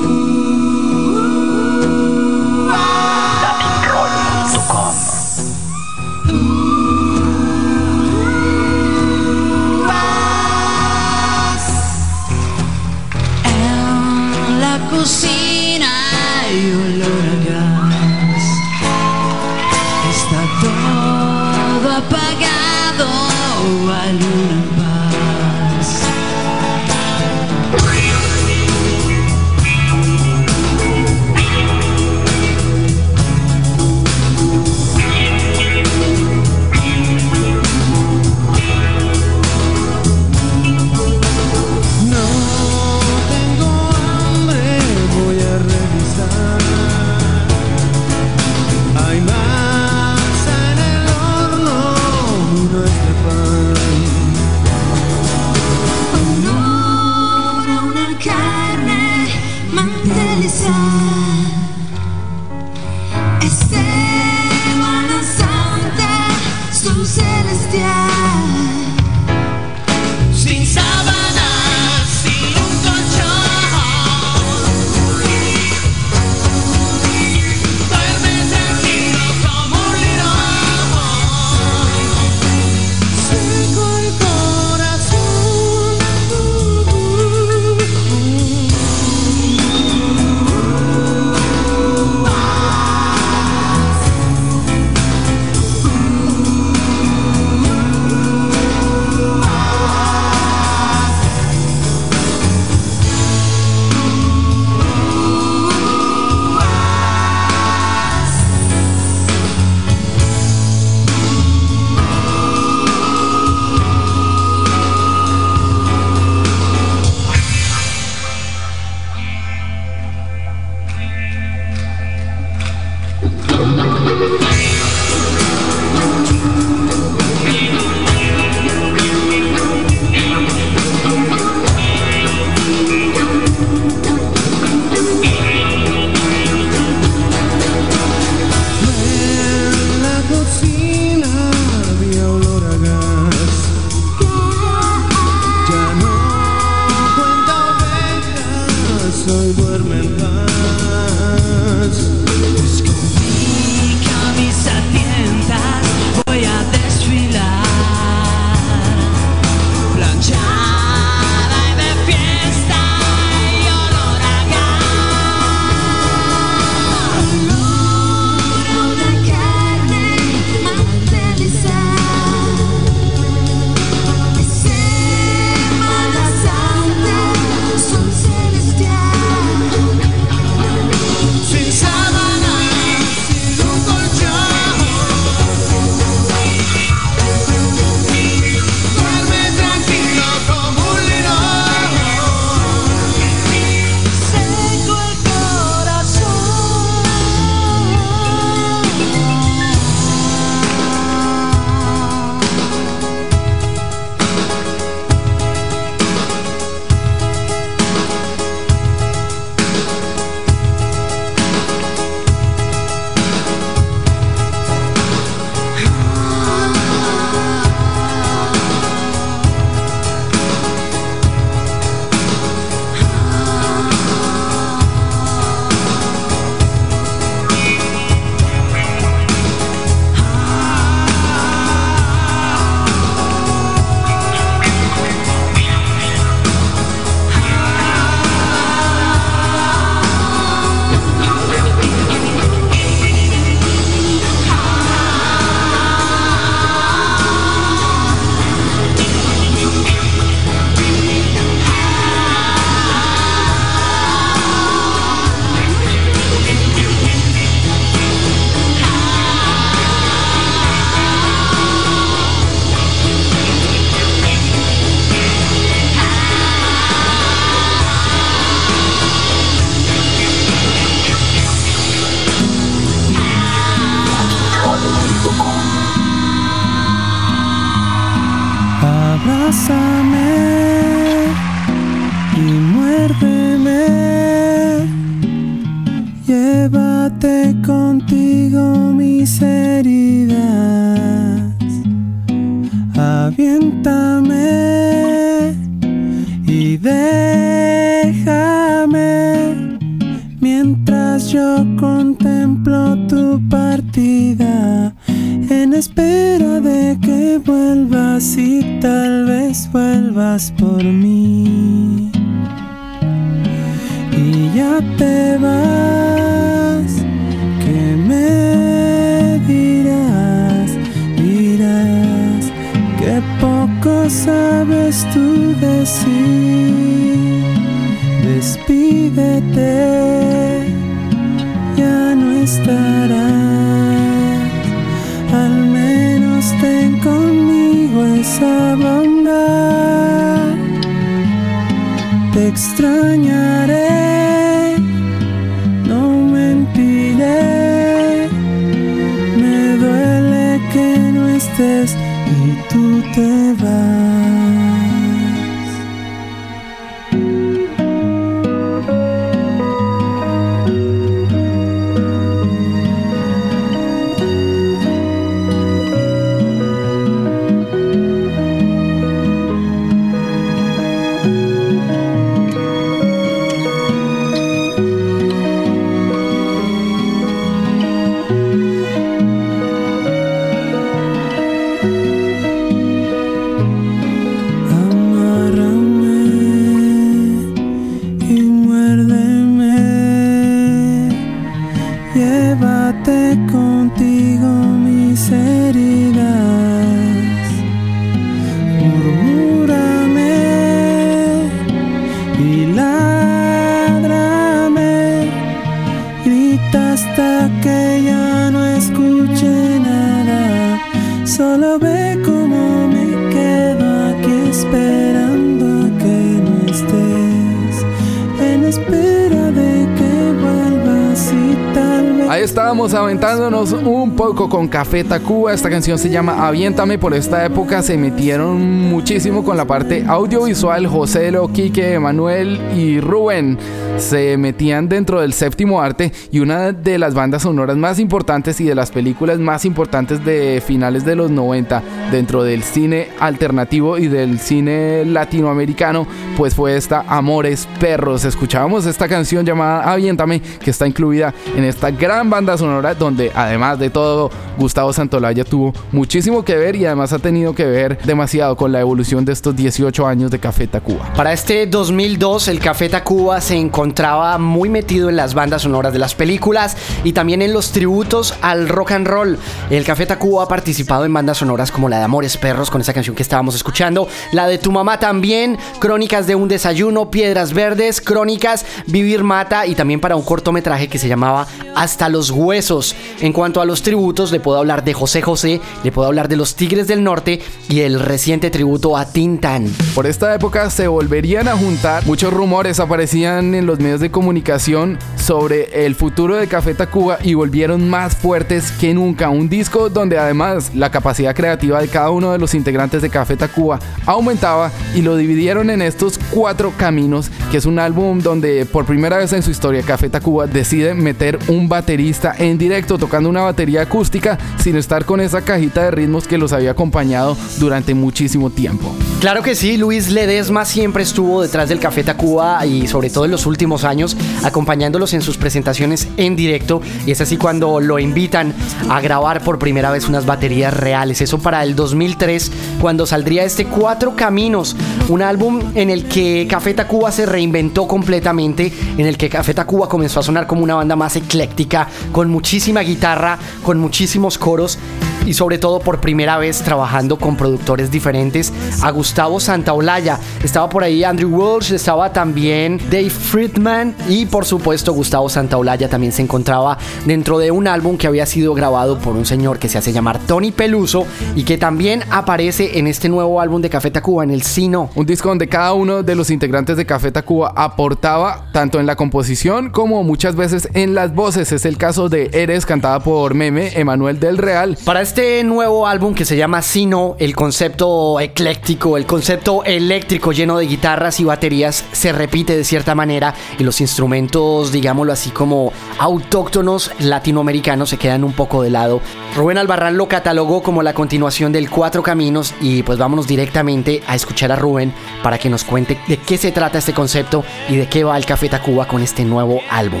Café Tacuba. Esta canción se llama Aviéntame. Por esta época se metieron muchísimo con la parte audiovisual. José Lo, Quique, Emanuel y Rubén se metían dentro del séptimo arte y una de las bandas sonoras más importantes y de las películas más importantes de finales de los 90 dentro del cine alternativo y del cine latinoamericano, pues fue esta Amores Perros. Escuchábamos esta canción llamada Aviéntame que está incluida en esta gran banda sonora donde además de todo Gustavo Santolaya tuvo muchísimo que ver y además ha tenido que ver demasiado con la evolución de estos 18 años de Café Tacuba. Para este 2002, el Café Tacuba se encontraba muy metido en las bandas sonoras de las películas y también en los tributos al rock and roll. El Café Tacuba ha participado en bandas sonoras como la de Amores Perros, con esa canción que estábamos escuchando, la de Tu Mamá también, Crónicas de un Desayuno, Piedras Verdes, Crónicas, Vivir Mata y también para un cortometraje que se llamaba Hasta los Huesos. En cuanto a los tributos, le puedo hablar de José José, le puedo hablar de los Tigres del Norte y el reciente tributo a Tintan. Por esta época se volverían a juntar, muchos rumores aparecían en los medios de comunicación sobre el futuro de Café Tacuba y volvieron más fuertes que nunca. Un disco donde además la capacidad creativa de cada uno de los integrantes de Café Tacuba aumentaba y lo dividieron en estos cuatro caminos, que es un álbum donde por primera vez en su historia Café Tacuba decide meter un baterista en directo tocando una batería acústica sin estar con esa cajita de ritmos que los había acompañado durante muchísimo tiempo. Claro que sí, Luis Ledesma siempre estuvo detrás del Café Tacuba y sobre todo en los últimos años acompañándolos en sus presentaciones en directo y es así cuando lo invitan a grabar por primera vez unas baterías reales. Eso para el 2003 cuando saldría este Cuatro Caminos, un álbum en el que Café Tacuba se reinventó completamente, en el que Café Tacuba comenzó a sonar como una banda más ecléctica, con muchísima guitarra, con muchísimos coros y sobre todo por primera vez trabajando con productores diferentes a Gustavo Santaolalla. Estaba por ahí Andrew Walsh, estaba también Dave Friedman y por supuesto Gustavo Santaolalla también se encontraba dentro de un álbum que había sido grabado por un señor que se hace llamar Tony Peluso y que también aparece en este nuevo álbum de Café Tacuba en el Sino. Un disco donde cada uno de los integrantes de Café Tacuba aportaba tanto en la composición como muchas veces en las voces. Es el caso de Eres cantada por Meme, Emanuel del Real. Para este este nuevo álbum que se llama Sino, el concepto ecléctico, el concepto eléctrico lleno de guitarras y baterías se repite de cierta manera y los instrumentos, digámoslo así como autóctonos latinoamericanos se quedan un poco de lado. Rubén Albarrán lo catalogó como la continuación del Cuatro Caminos y pues vámonos directamente a escuchar a Rubén para que nos cuente de qué se trata este concepto y de qué va el Café Tacuba con este nuevo álbum.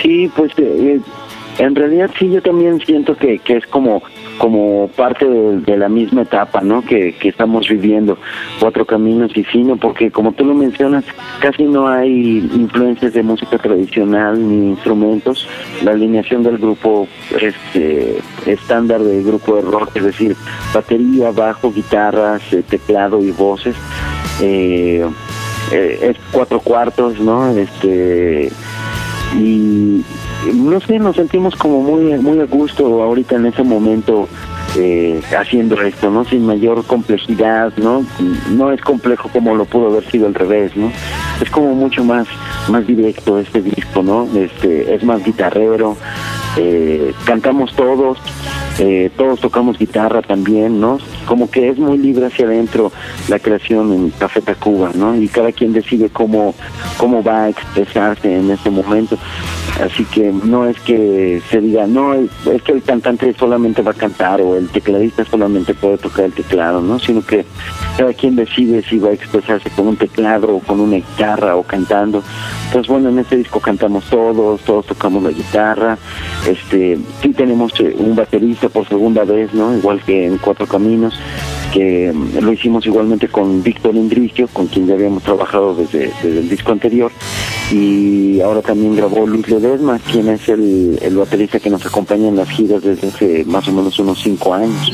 Sí, pues eh, en realidad sí, yo también siento que, que es como como parte de, la misma etapa, ¿no? Que, que estamos viviendo, Cuatro Caminos y Sino, porque como tú lo mencionas, casi no hay influencias de música tradicional ni instrumentos. La alineación del grupo es eh, estándar del grupo de rock, es decir, batería, bajo, guitarras, eh, teclado y voces. Eh, eh, es cuatro cuartos, ¿no? Este y no sé, nos sentimos como muy muy a gusto ahorita en ese momento eh, haciendo esto, ¿no? Sin mayor complejidad, ¿no? No es complejo como lo pudo haber sido al revés, ¿no? Es como mucho más más directo este disco, ¿no? Este es más guitarrero, eh, cantamos todos, eh, todos tocamos guitarra también, ¿no? Como que es muy libre hacia adentro la creación en Café Tacuba, ¿no? Y cada quien decide cómo, cómo va a expresarse en ese momento. Así que no es que se diga, no, es que el cantante solamente va a cantar o el tecladista solamente puede tocar el teclado, ¿no? Sino que cada quien decide si va a expresarse con un teclado o con una guitarra o cantando. Pues bueno, en este disco cantamos todos, todos tocamos la guitarra, este, sí tenemos eh, un baterista por segunda vez, ¿no? Igual que en Cuatro Caminos, que mm, lo hicimos igualmente con Víctor Indricio, con quien ya habíamos trabajado desde, desde el disco anterior, y ahora también grabó Luis Ledesma, quien es el, el baterista que nos acompaña en las giras desde hace más o menos unos cinco años.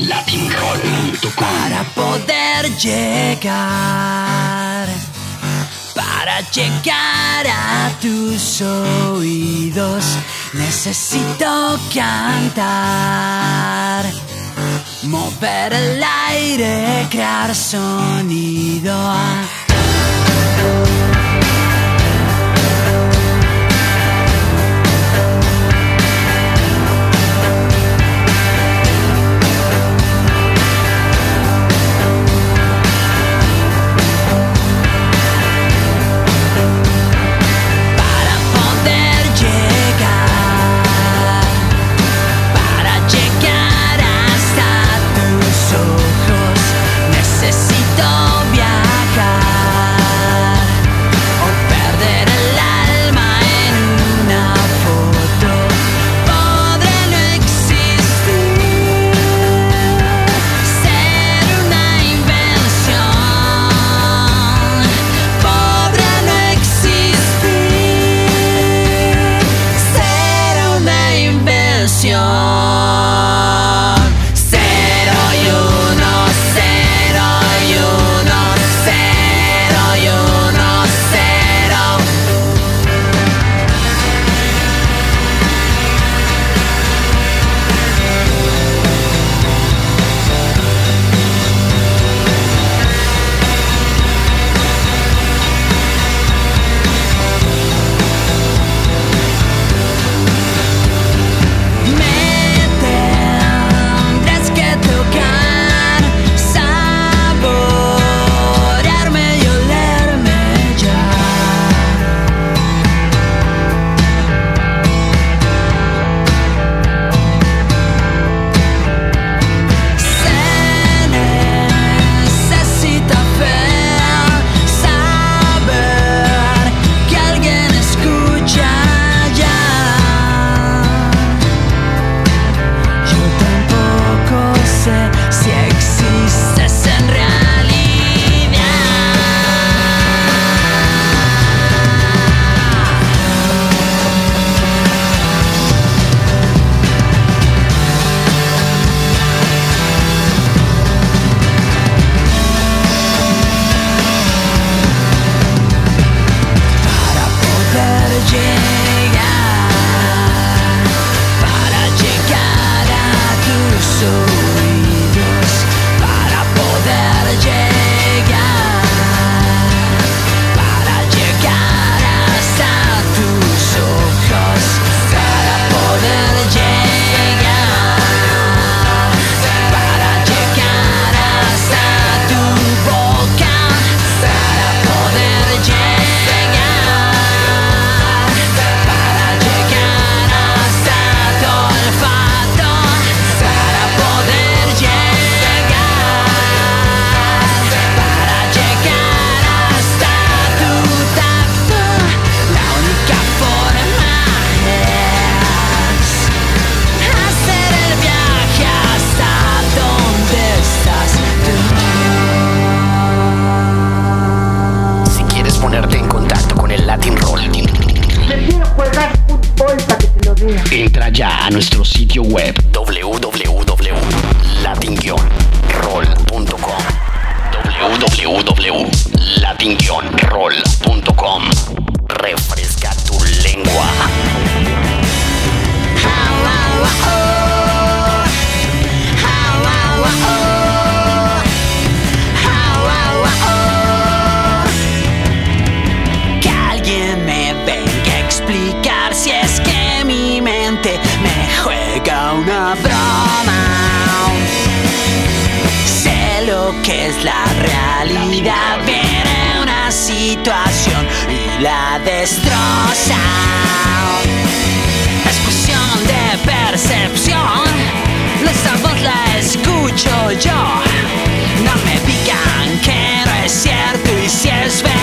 Para poder llegar, para llegar a tus oídos, necesito cantar, mover el aire, crear sonido. La destroza. Es cuestión de percepción, esa voz la escucho yo. No me digan que es cierto y si es verdad.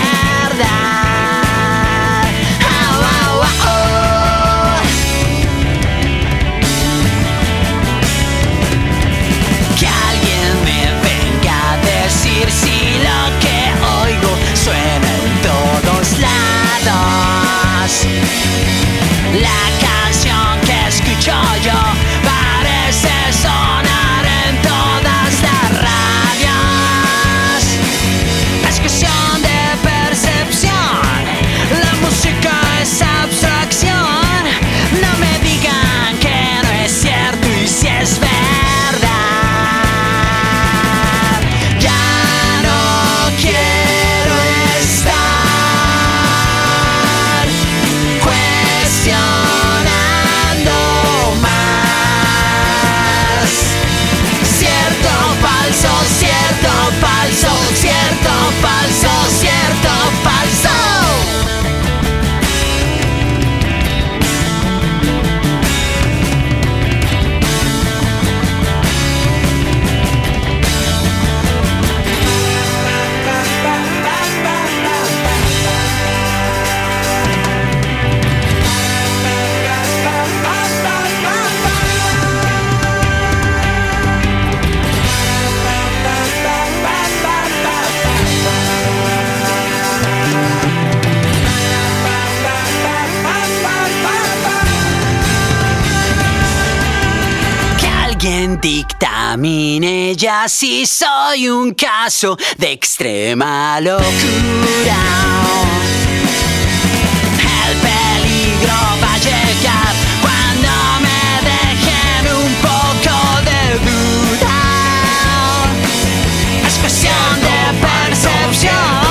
Dictamine ya si soy un caso de extrema locura. El peligro va a llegar cuando me dejen un poco de duda. Es cuestión de percepción,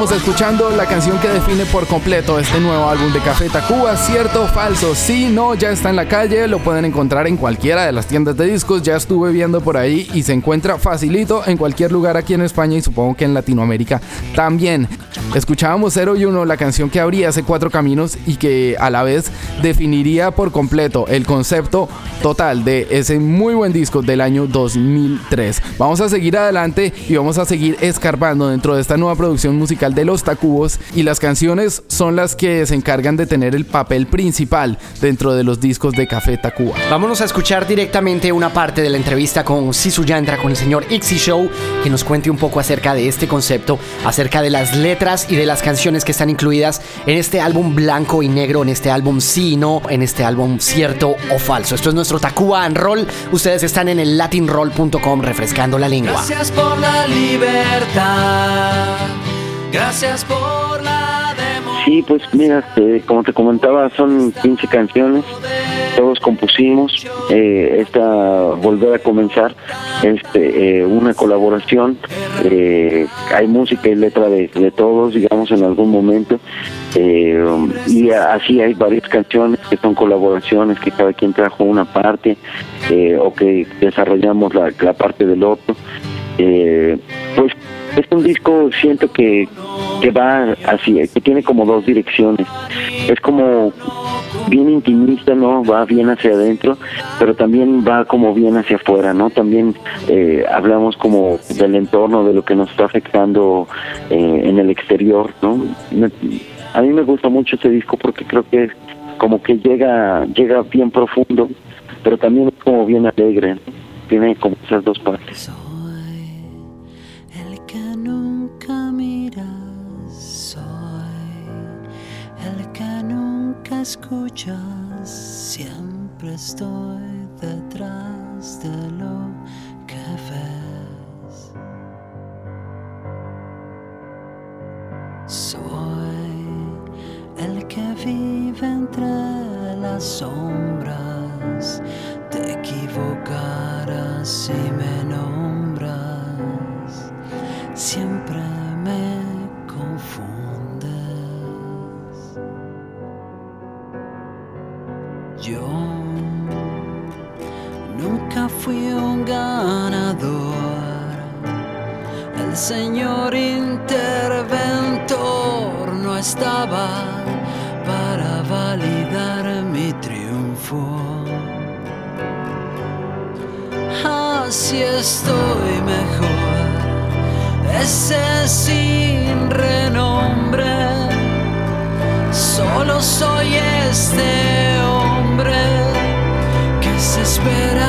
estábamos escuchando la canción que define por completo este nuevo álbum de Café Tacuba, cierto o falso. Si no, ya está en la calle, lo pueden encontrar en cualquiera de las tiendas de discos. Ya estuve viendo por ahí y se encuentra facilito en cualquier lugar aquí en España y supongo que en Latinoamérica también. Escuchábamos 0 y 1, la canción que abría hace cuatro caminos y que a la vez definiría por completo el concepto total de ese muy buen disco del año 2003. Vamos a seguir adelante y vamos a seguir escarbando dentro de esta nueva producción musical de Los Tacubos y las canciones son las que se encargan de tener el papel principal dentro de los discos de Café Tacuba. Vámonos a escuchar directamente una parte de la entrevista con Sisu Yantra, con el señor Ixi Show, que nos cuente un poco acerca de este concepto, acerca de las letras y de las canciones que están incluidas en este álbum blanco y negro, en este álbum sí y no, en este álbum cierto o falso. Esto es nuestro Tacuba and Roll. Ustedes están en el latinroll.com refrescando la lengua. Gracias por la libertad. Gracias por la democracia. Sí, pues mira, este, como te comentaba, son 15 canciones, todos compusimos, eh, esta Volver a Comenzar, este, eh, una colaboración, eh, hay música y letra de, todos, digamos, en algún momento, eh, y así hay varias canciones que son colaboraciones, que cada quien trajo una parte, eh, o que desarrollamos la, la parte del otro. Pues es un disco, siento que, que va así, que tiene como dos direcciones. Es como bien intimista, ¿no? Va bien hacia adentro, pero también va como bien hacia afuera, ¿no? También eh, hablamos como del entorno, de lo que nos está afectando eh, en el exterior, ¿no? A mí me gusta mucho este disco porque creo que como que llega llega bien profundo, pero también es como bien alegre, ¿no? tiene como esas dos partes. Que nunca miras, soy el que nunca escuchas, siempre estoy detrás de lo que ves. Soy el que vive entre las sombras, te equivocarás si me nombras siempre me confundes. Yo nunca fui un ganador. El Señor interventor no estaba para validar mi triunfo. Así estoy mejor ese sin renombre. Solo soy este que se espera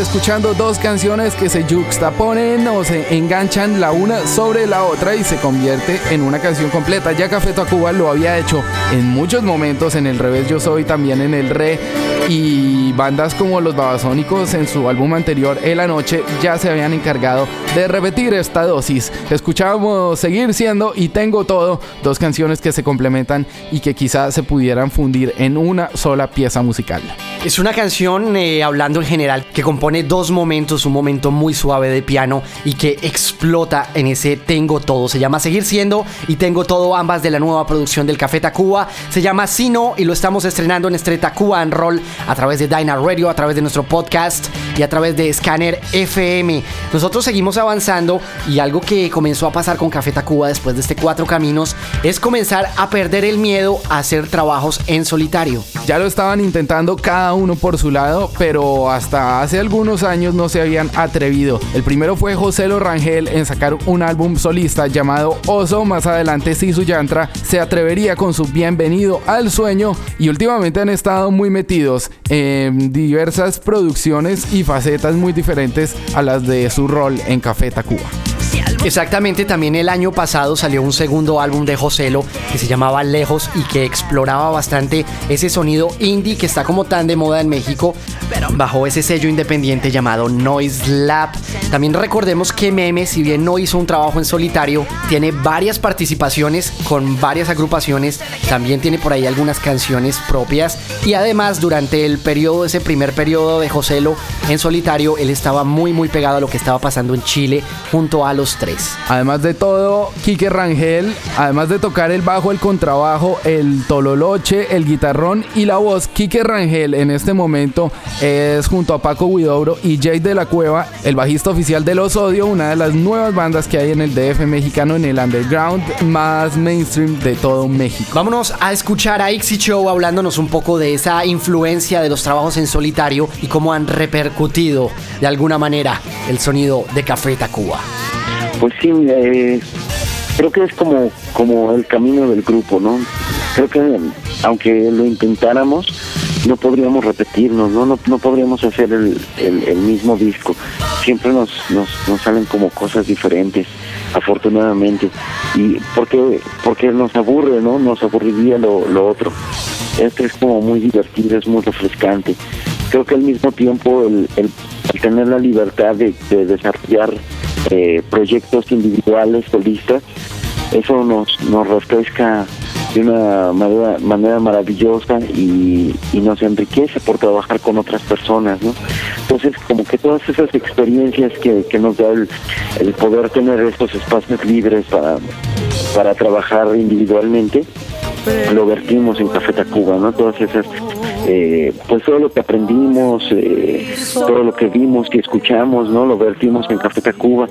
escuchando dos canciones que se juxtaponen o se enganchan la una sobre la otra y se convierte en una canción completa. Ya Café Tacuba lo había hecho en muchos momentos en el revés Yo Soy, también en el re y bandas como los Babasónicos en su álbum anterior El Anoche ya se habían encargado de repetir esta dosis. Escuchábamos Seguir siendo y Tengo todo, dos canciones que se complementan y que quizás se pudieran fundir en una sola pieza musical. Es una canción, eh, hablando en general, que compone dos momentos, un momento muy suave de piano y que explota en ese Tengo Todo. Se llama Seguir Siendo y Tengo Todo, ambas de la nueva producción del Café Tacuba. Se llama Sino y lo estamos estrenando en este Tacuba en Roll a través de Dyna Radio, a través de nuestro podcast y a través de Scanner FM. Nosotros seguimos avanzando y algo que comenzó a pasar con Café Tacuba después de este Cuatro Caminos es comenzar a perder el miedo a hacer trabajos en solitario. Ya lo estaban intentando cada uno por su lado, pero hasta hace algunos años no se habían atrevido. El primero fue José Lo Rangel en sacar un álbum solista llamado Oso. Más adelante Sisu Yantra se atrevería con su Bienvenido al Sueño y últimamente han estado muy metidos en diversas producciones y facetas muy diferentes a las de su rol en Café Tacuba. Exactamente, también el año pasado salió un segundo álbum de Joselo que se llamaba Lejos y que exploraba bastante ese sonido indie que está como tan de moda en México bajo ese sello independiente llamado Noise Lab. También recordemos que Meme, si bien no hizo un trabajo en solitario, tiene varias participaciones con varias agrupaciones, también tiene por ahí algunas canciones propias y además durante el periodo, ese primer periodo de Joselo en solitario, él estaba muy muy pegado a lo que estaba pasando en Chile junto a los tres. Además de todo, Quique Rangel, además de tocar el bajo, el contrabajo, el tololoche, el guitarrón y la voz, Quique Rangel en este momento es junto a Paco Huidobro y Jay de la Cueva, el bajista oficial de Los Odio, una de las nuevas bandas que hay en el DF mexicano, en el underground más mainstream de todo México. Vámonos a escuchar a Ixi Show hablándonos un poco de esa influencia de los trabajos en solitario y cómo han repercutido de alguna manera el sonido de Café Tacuba. Pues sí, eh, creo que es como, como el camino del grupo, ¿no? Creo que aunque lo intentáramos, no podríamos repetirnos, ¿no? No, no podríamos hacer el, el, el mismo disco. Siempre nos, nos, nos salen como cosas diferentes, afortunadamente. Y porque, porque nos aburre, ¿no? Nos aburriría lo, lo otro. Este es como muy divertido, es muy refrescante. Creo que al mismo tiempo el, el, tener la libertad de, de desarrollar eh, proyectos individuales, solistas, eso nos, nos refresca de una manera, manera maravillosa y, y, nos enriquece por trabajar con otras personas, ¿no? Entonces, como que todas esas experiencias que, que nos da el, el, poder tener estos espacios libres para, para trabajar individualmente, lo vertimos en Café Tacuba, ¿no? Todas esas, eh, pues todo lo que aprendimos, eh, todo lo que vimos, que escuchamos, ¿no? Lo vertimos en Café Tacuba.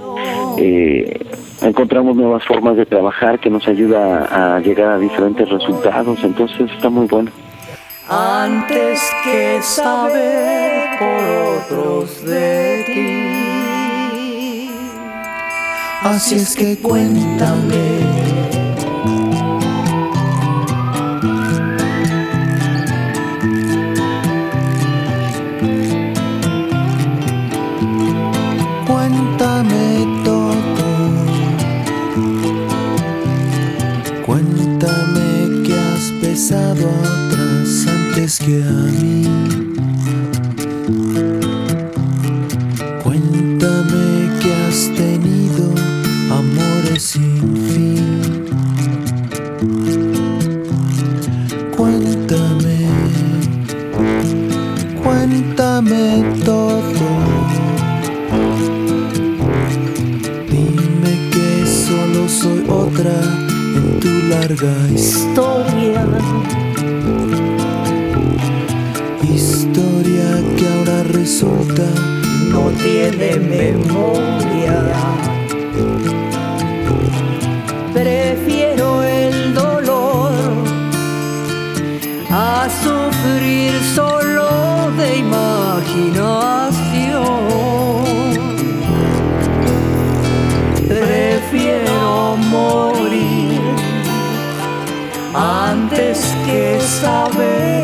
Eh, encontramos nuevas formas de trabajar que nos ayuda a llegar a diferentes resultados, entonces está muy bueno. Antes que saber por otros de ti, así es que. Cuéntame Cuéntame que has besado a otras antes que a mí. Cuéntame que has tenido amores sin fin. Cuéntame, cuéntame todo. Dime que solo soy otra larga historia. Historia que ahora resulta no tiene memoria. Prefiero el dolor a sufrir solo antes que saber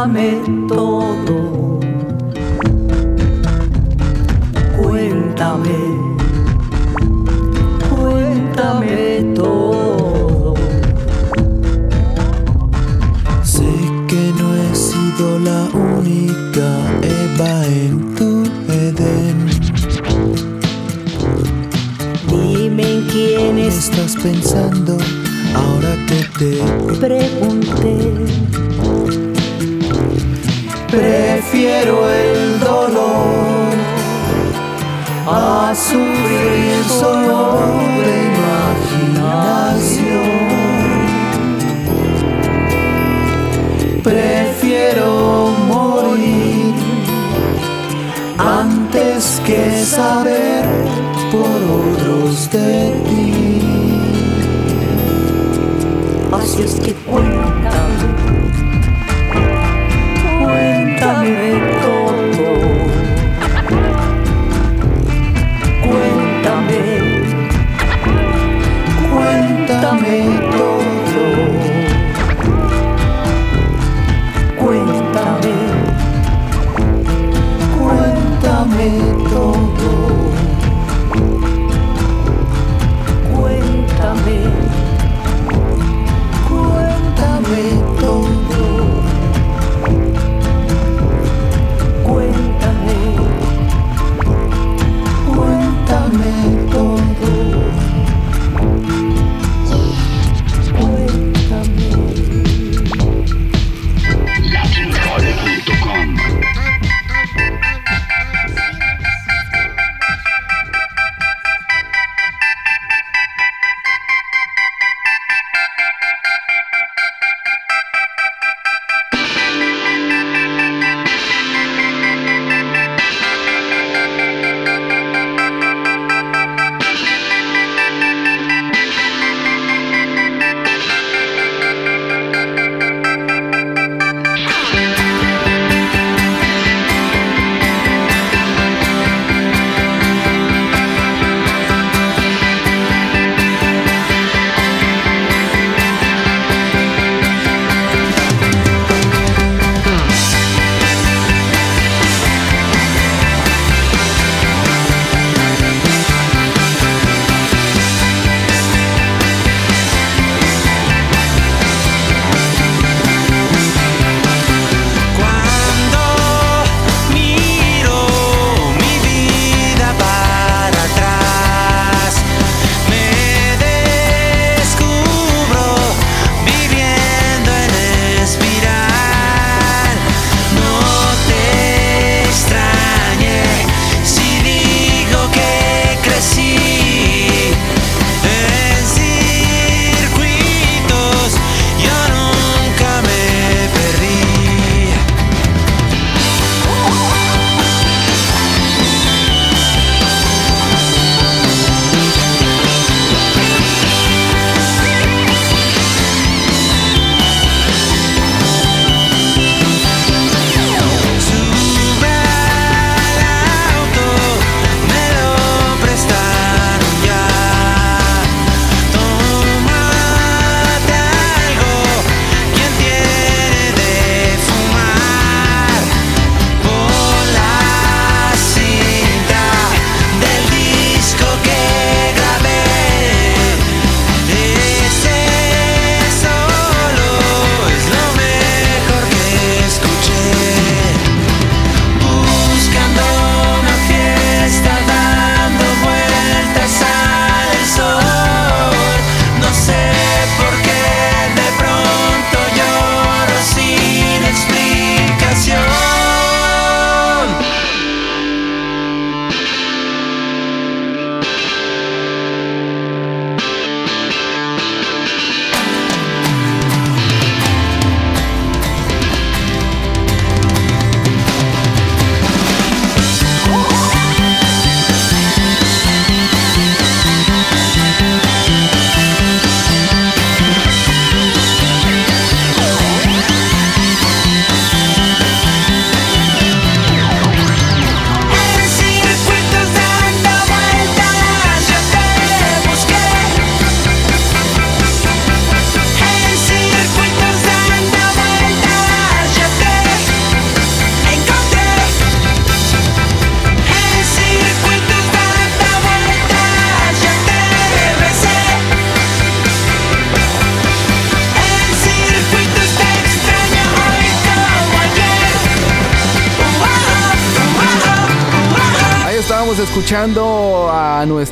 dame todo. Cuéntame, cuéntame todo. Sé que no he sido la única Eva en tu Edén. Dime en quién estás pensando ahora que te pregunto a sufrir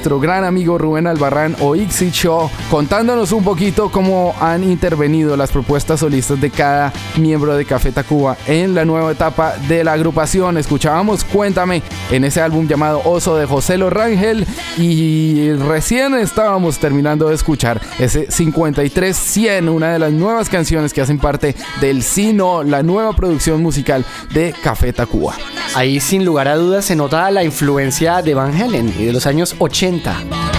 nuestro gran amigo Rubén Albarrán o Ixi Show contándonos un poquito cómo han intervenido las propuestas solistas de cada miembro de Café Tacuba en la nueva etapa de la agrupación. Escuchábamos Cuéntame en ese álbum llamado Oso de José Rangel y recién estábamos terminando de escuchar ese 53-100, una de las nuevas canciones que hacen parte del Sino, la nueva producción musical de Café Tacuba. Ahí sin lugar a dudas se nota la influencia de Van Halen y de los años 80.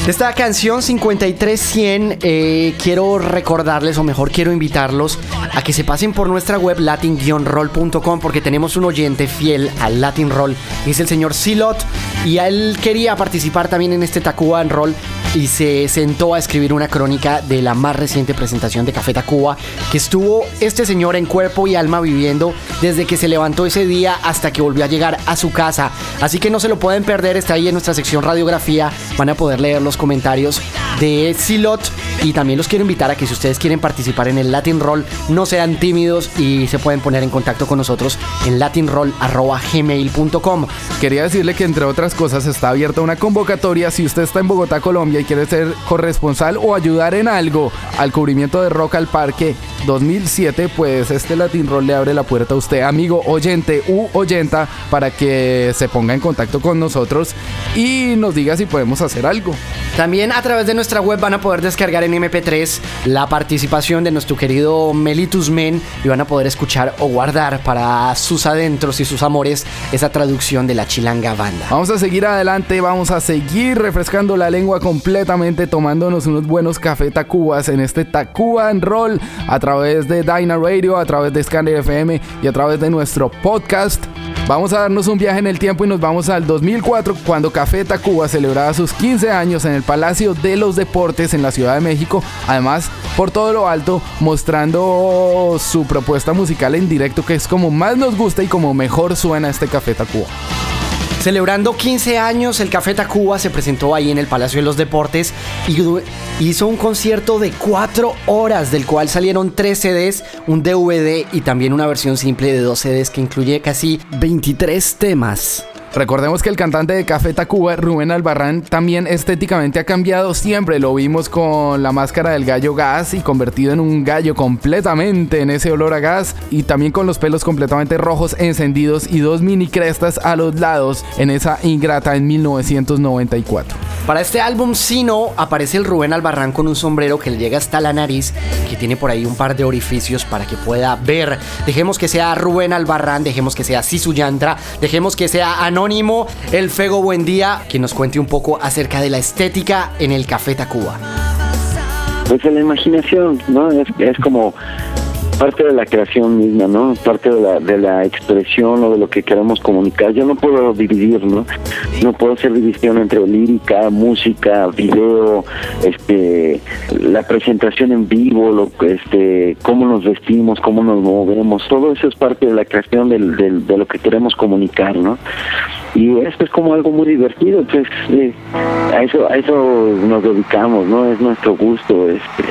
Esta canción 53-100 eh, quiero recordarles o mejor quiero invitarlos a que se pasen por nuestra web latin-roll.com porque tenemos un oyente fiel al Latin Roll es el señor Silot y él quería participar también en este Tacuba en Roll y se sentó a escribir una crónica de la más reciente presentación de Café Tacuba que estuvo este señor en cuerpo y alma viviendo desde que se levantó ese día hasta que volvió a llegar a su casa. Así que no se lo pueden perder, está ahí en nuestra sección radiografía, van a poder leer los comentarios de Silot y también los quiero invitar a que si ustedes quieren participar en el Latin Roll, no sean tímidos y se pueden poner en contacto con nosotros en latinroll.gmail.com. Quería decirle que entre otras cosas está abierta una convocatoria si usted está en Bogotá, Colombia quiere ser corresponsal o ayudar en algo al cubrimiento de Rock al Parque 2007, pues este Latin Roll le abre la puerta a usted, amigo oyente u oyenta, para que se ponga en contacto con nosotros y nos diga si podemos hacer algo. También a través de nuestra web van a poder descargar en MP3 la participación de nuestro querido Melitus Men y van a poder escuchar o guardar para sus adentros y sus amores esa traducción de la Chilanga Banda. Vamos a seguir adelante, vamos a seguir refrescando la lengua completamente, tomándonos unos buenos café Tacubas en este Tacuban Roll a través de Dyna Radio, a través de Scanner FM y a través de nuestro podcast. Vamos a darnos un viaje en el tiempo y nos vamos al 2004 cuando Café Tacuba celebraba sus 15 años en el Palacio de los Deportes en la Ciudad de México. Además, por todo lo alto, mostrando su propuesta musical en directo que es como más nos gusta y como mejor suena este Café Tacuba. Celebrando 15 años, el Café Tacuba se presentó ahí en el Palacio de los Deportes y hizo un concierto de 4 horas, del cual salieron 3 CDs, un DVD y también una versión simple de 2 CDs que incluye casi 23 temas. Recordemos que el cantante de Café Tacuba, Rubén Albarrán, también estéticamente ha cambiado siempre. Lo vimos con la máscara del gallo gas y convertido en un gallo completamente en ese olor a gas. Y también con los pelos completamente rojos encendidos y dos mini crestas a los lados en esa ingrata en 1994. Para este álbum Sino aparece el Rubén Albarrán con un sombrero que le llega hasta la nariz, que tiene por ahí un par de orificios para que pueda ver. Dejemos que sea Rubén Albarrán, dejemos que sea Sisu Yantra, dejemos que sea Anónimo, el Fego Buendía, que nos cuente un poco acerca de la estética en el Café Tacuba. Pues en la imaginación, ¿no? Es como parte de la creación misma, ¿no? Parte de la, de la expresión o de lo que queremos comunicar. Yo no puedo dividir, ¿no? No puedo hacer división entre lírica, música, video, este, la presentación en vivo, lo, este, cómo nos vestimos, cómo nos movemos. Todo eso es parte de la creación del, del- de lo que queremos comunicar, ¿no? Y esto es como algo muy divertido, entonces eh, a eso a eso nos dedicamos, ¿no? Es nuestro gusto, este.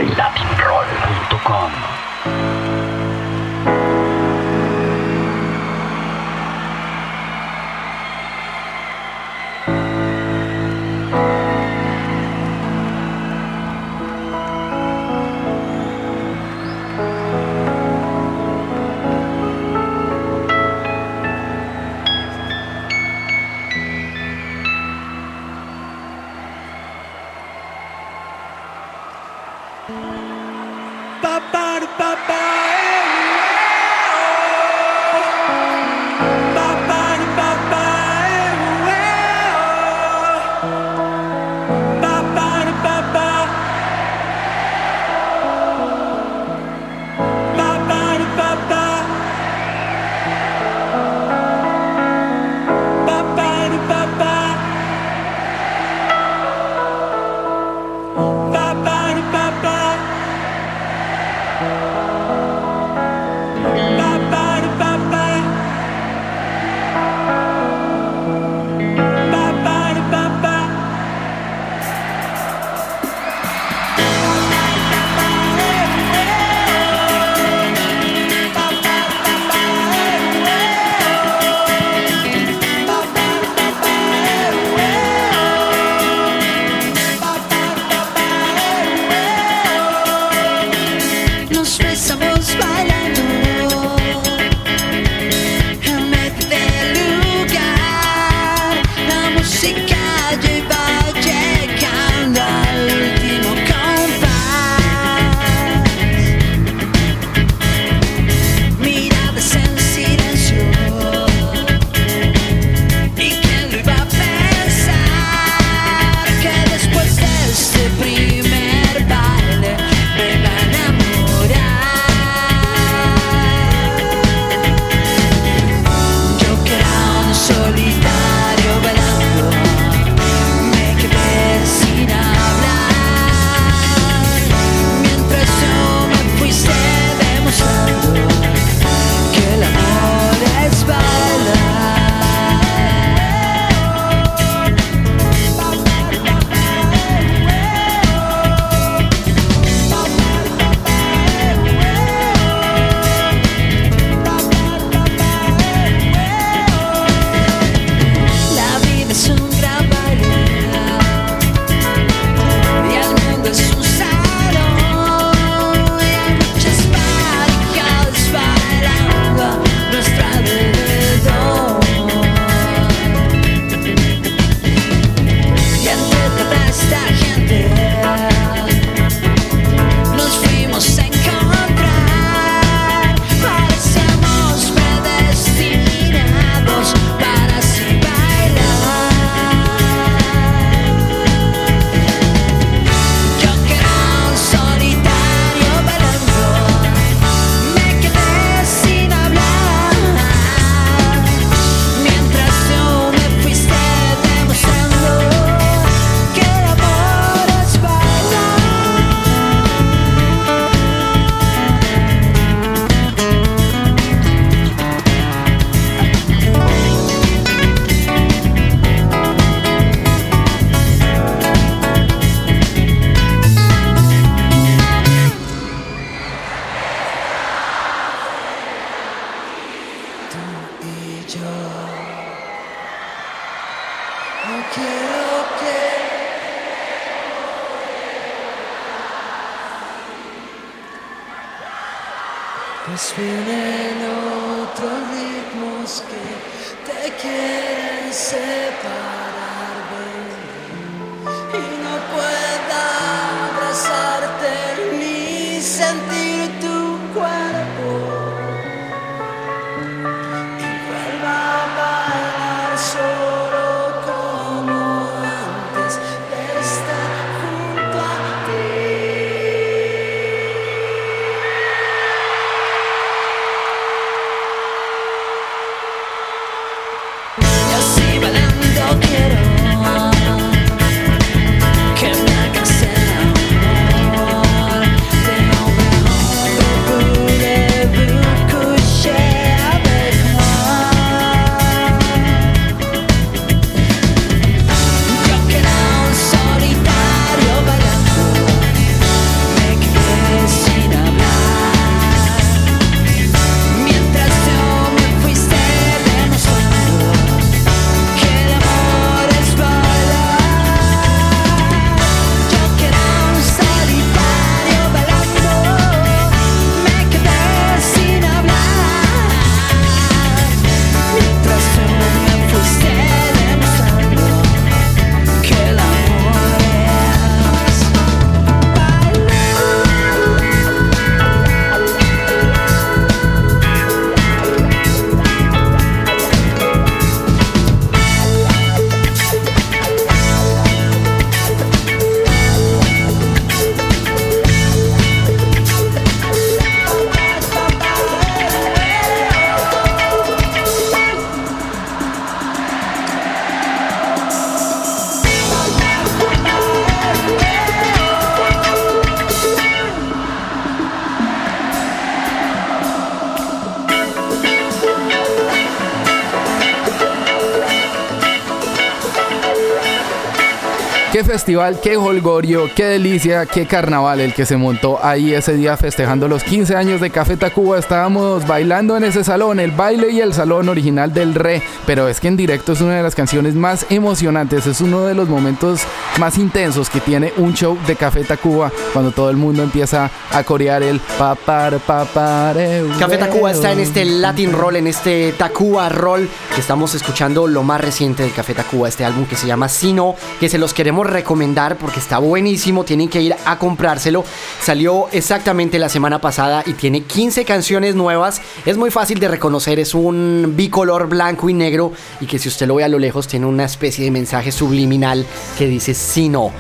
Festival, qué holgorio, qué delicia, qué carnaval el que se montó ahí ese día festejando los 15 años de Café Tacuba. Estábamos bailando en ese salón, el baile y el salón original del Re. Pero es que en directo es una de las canciones más emocionantes, es uno de los momentos más intensos que tiene un show de Café Tacuba cuando todo el mundo empieza a corear el papar papare. Café Tacuba está en este Latin Roll, en este Tacuba Roll, que estamos escuchando lo más reciente de Café Tacuba, este álbum que se llama Sino, que se los queremos recomendar porque está buenísimo, tienen que ir a comprárselo. Salió exactamente la semana pasada y tiene 15 canciones nuevas. Es muy fácil de reconocer, es un bicolor blanco y negro y que si usted lo ve a lo lejos tiene una especie de mensaje subliminal que dice Sino.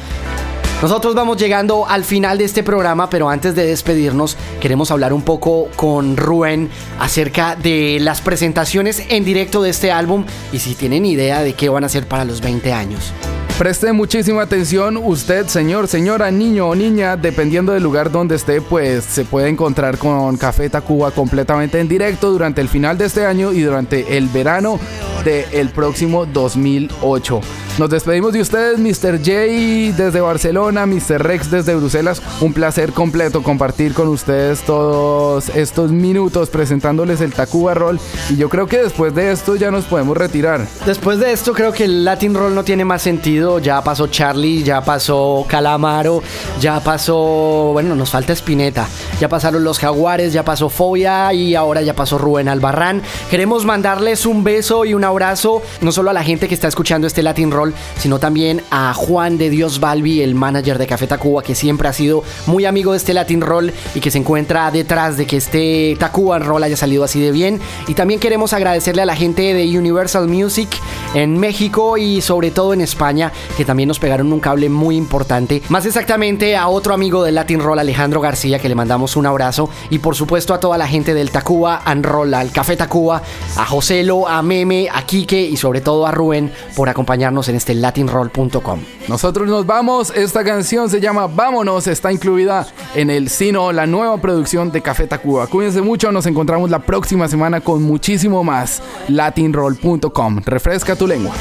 Nosotros vamos llegando al final de este programa, pero antes de despedirnos, queremos hablar un poco con Rubén acerca de las presentaciones en directo de este álbum y si tienen idea de qué van a hacer para los 20 años. Preste muchísima atención, usted, señor, señora, niño o niña, dependiendo del lugar donde esté, pues se puede encontrar con Café Tacuba completamente en directo durante el final de este año y durante el verano del próximo 2008. Nos despedimos de ustedes, Mr. J desde Barcelona, Mr. Rex desde Bruselas. Un placer completo compartir con ustedes todos estos minutos presentándoles el Tacuba Roll. Y yo creo que después de esto ya nos podemos retirar. Después de esto creo que el Latin Roll no tiene más sentido. Ya pasó Charlie, ya pasó Calamaro, ya pasó, bueno, nos falta Spinetta. Ya pasaron los Jaguares, ya pasó Fobia y ahora ya pasó Rubén Albarrán. Queremos mandarles un beso y un abrazo, no solo a la gente que está escuchando este Latin Roll, sino también a Juan de Dios Balbi, el manager de Café Tacuba, que siempre ha sido muy amigo de este Latin Roll y que se encuentra detrás de que este Tacuba Roll haya salido así de bien. Y también queremos agradecerle a la gente de Universal Music en México y sobre todo en España, que también nos pegaron un cable muy importante. Más exactamente a otro amigo del Latin Roll, Alejandro García, que le mandamos un abrazo. Y por supuesto a toda la gente del Tacuba and Roll, al Café Tacuba, a Joselo, a Meme, a Quique y sobre todo a Rubén por acompañarnos en este latinroll.com. Nosotros nos vamos, esta canción se llama Vámonos, está incluida en el Sino, la nueva producción de Café Tacuba. Cuídense mucho, nos encontramos la próxima semana con muchísimo más. Latinroll.com, refresca tu lengua.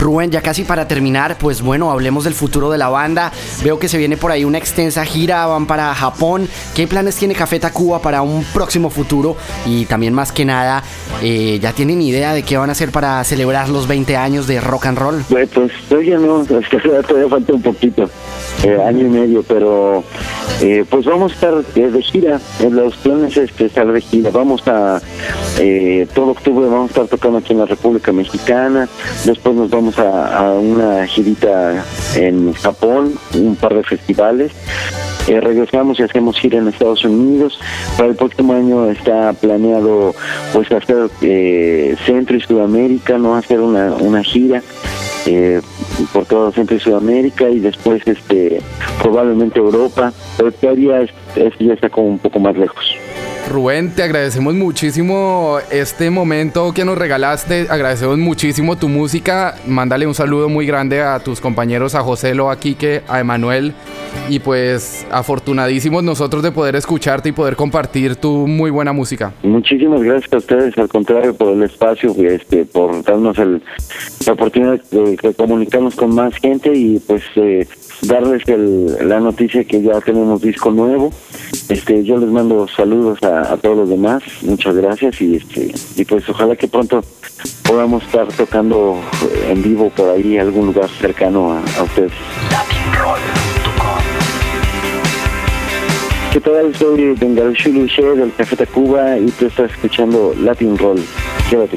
Rubén, ya casi para terminar, pues bueno, hablemos del futuro de la banda. Veo que se viene por ahí una extensa gira, van para Japón. ¿Qué planes tiene Café Tacuba para un próximo futuro? Y también más que nada, eh, ¿ya tienen idea de qué van a hacer para celebrar los 20 años de rock and roll? Pues, pues todavía no, es que todavía falta un poquito, eh, año y medio, pero Eh, pues vamos a estar eh, de gira, los planes es que estar de gira, vamos a todo octubre vamos a estar tocando aquí en la República Mexicana, después nos vamos a, una girita en Japón, un par de festivales, eh, regresamos y hacemos gira en Estados Unidos, para el próximo año está planeado pues hacer eh, Centro y Sudamérica, no hacer una, una gira eh, por todo Centro y Sudamérica y después este probablemente Europa, pero todavía es- ya está como un poco más lejos. Rubén, te agradecemos muchísimo este momento que nos regalaste. Agradecemos muchísimo tu música. Mándale un saludo muy grande a tus compañeros, a José Lo, a Quique, a Emanuel. Y pues afortunadísimos nosotros de poder escucharte y poder compartir tu muy buena música. Muchísimas gracias a ustedes, al contrario, por el espacio, este, por darnos el, la oportunidad de, de comunicarnos con más gente y pues eh, darles el- la noticia que ya tenemos disco nuevo. Este, yo les mando saludos a, todos los demás, muchas gracias y este, y pues ojalá que pronto podamos estar tocando en vivo por ahí algún lugar cercano a, a ustedes. ¿Qué tal? Soy Bengarushulu Luche del Café Tacuba y tú estás escuchando Latin Roll. Quédate.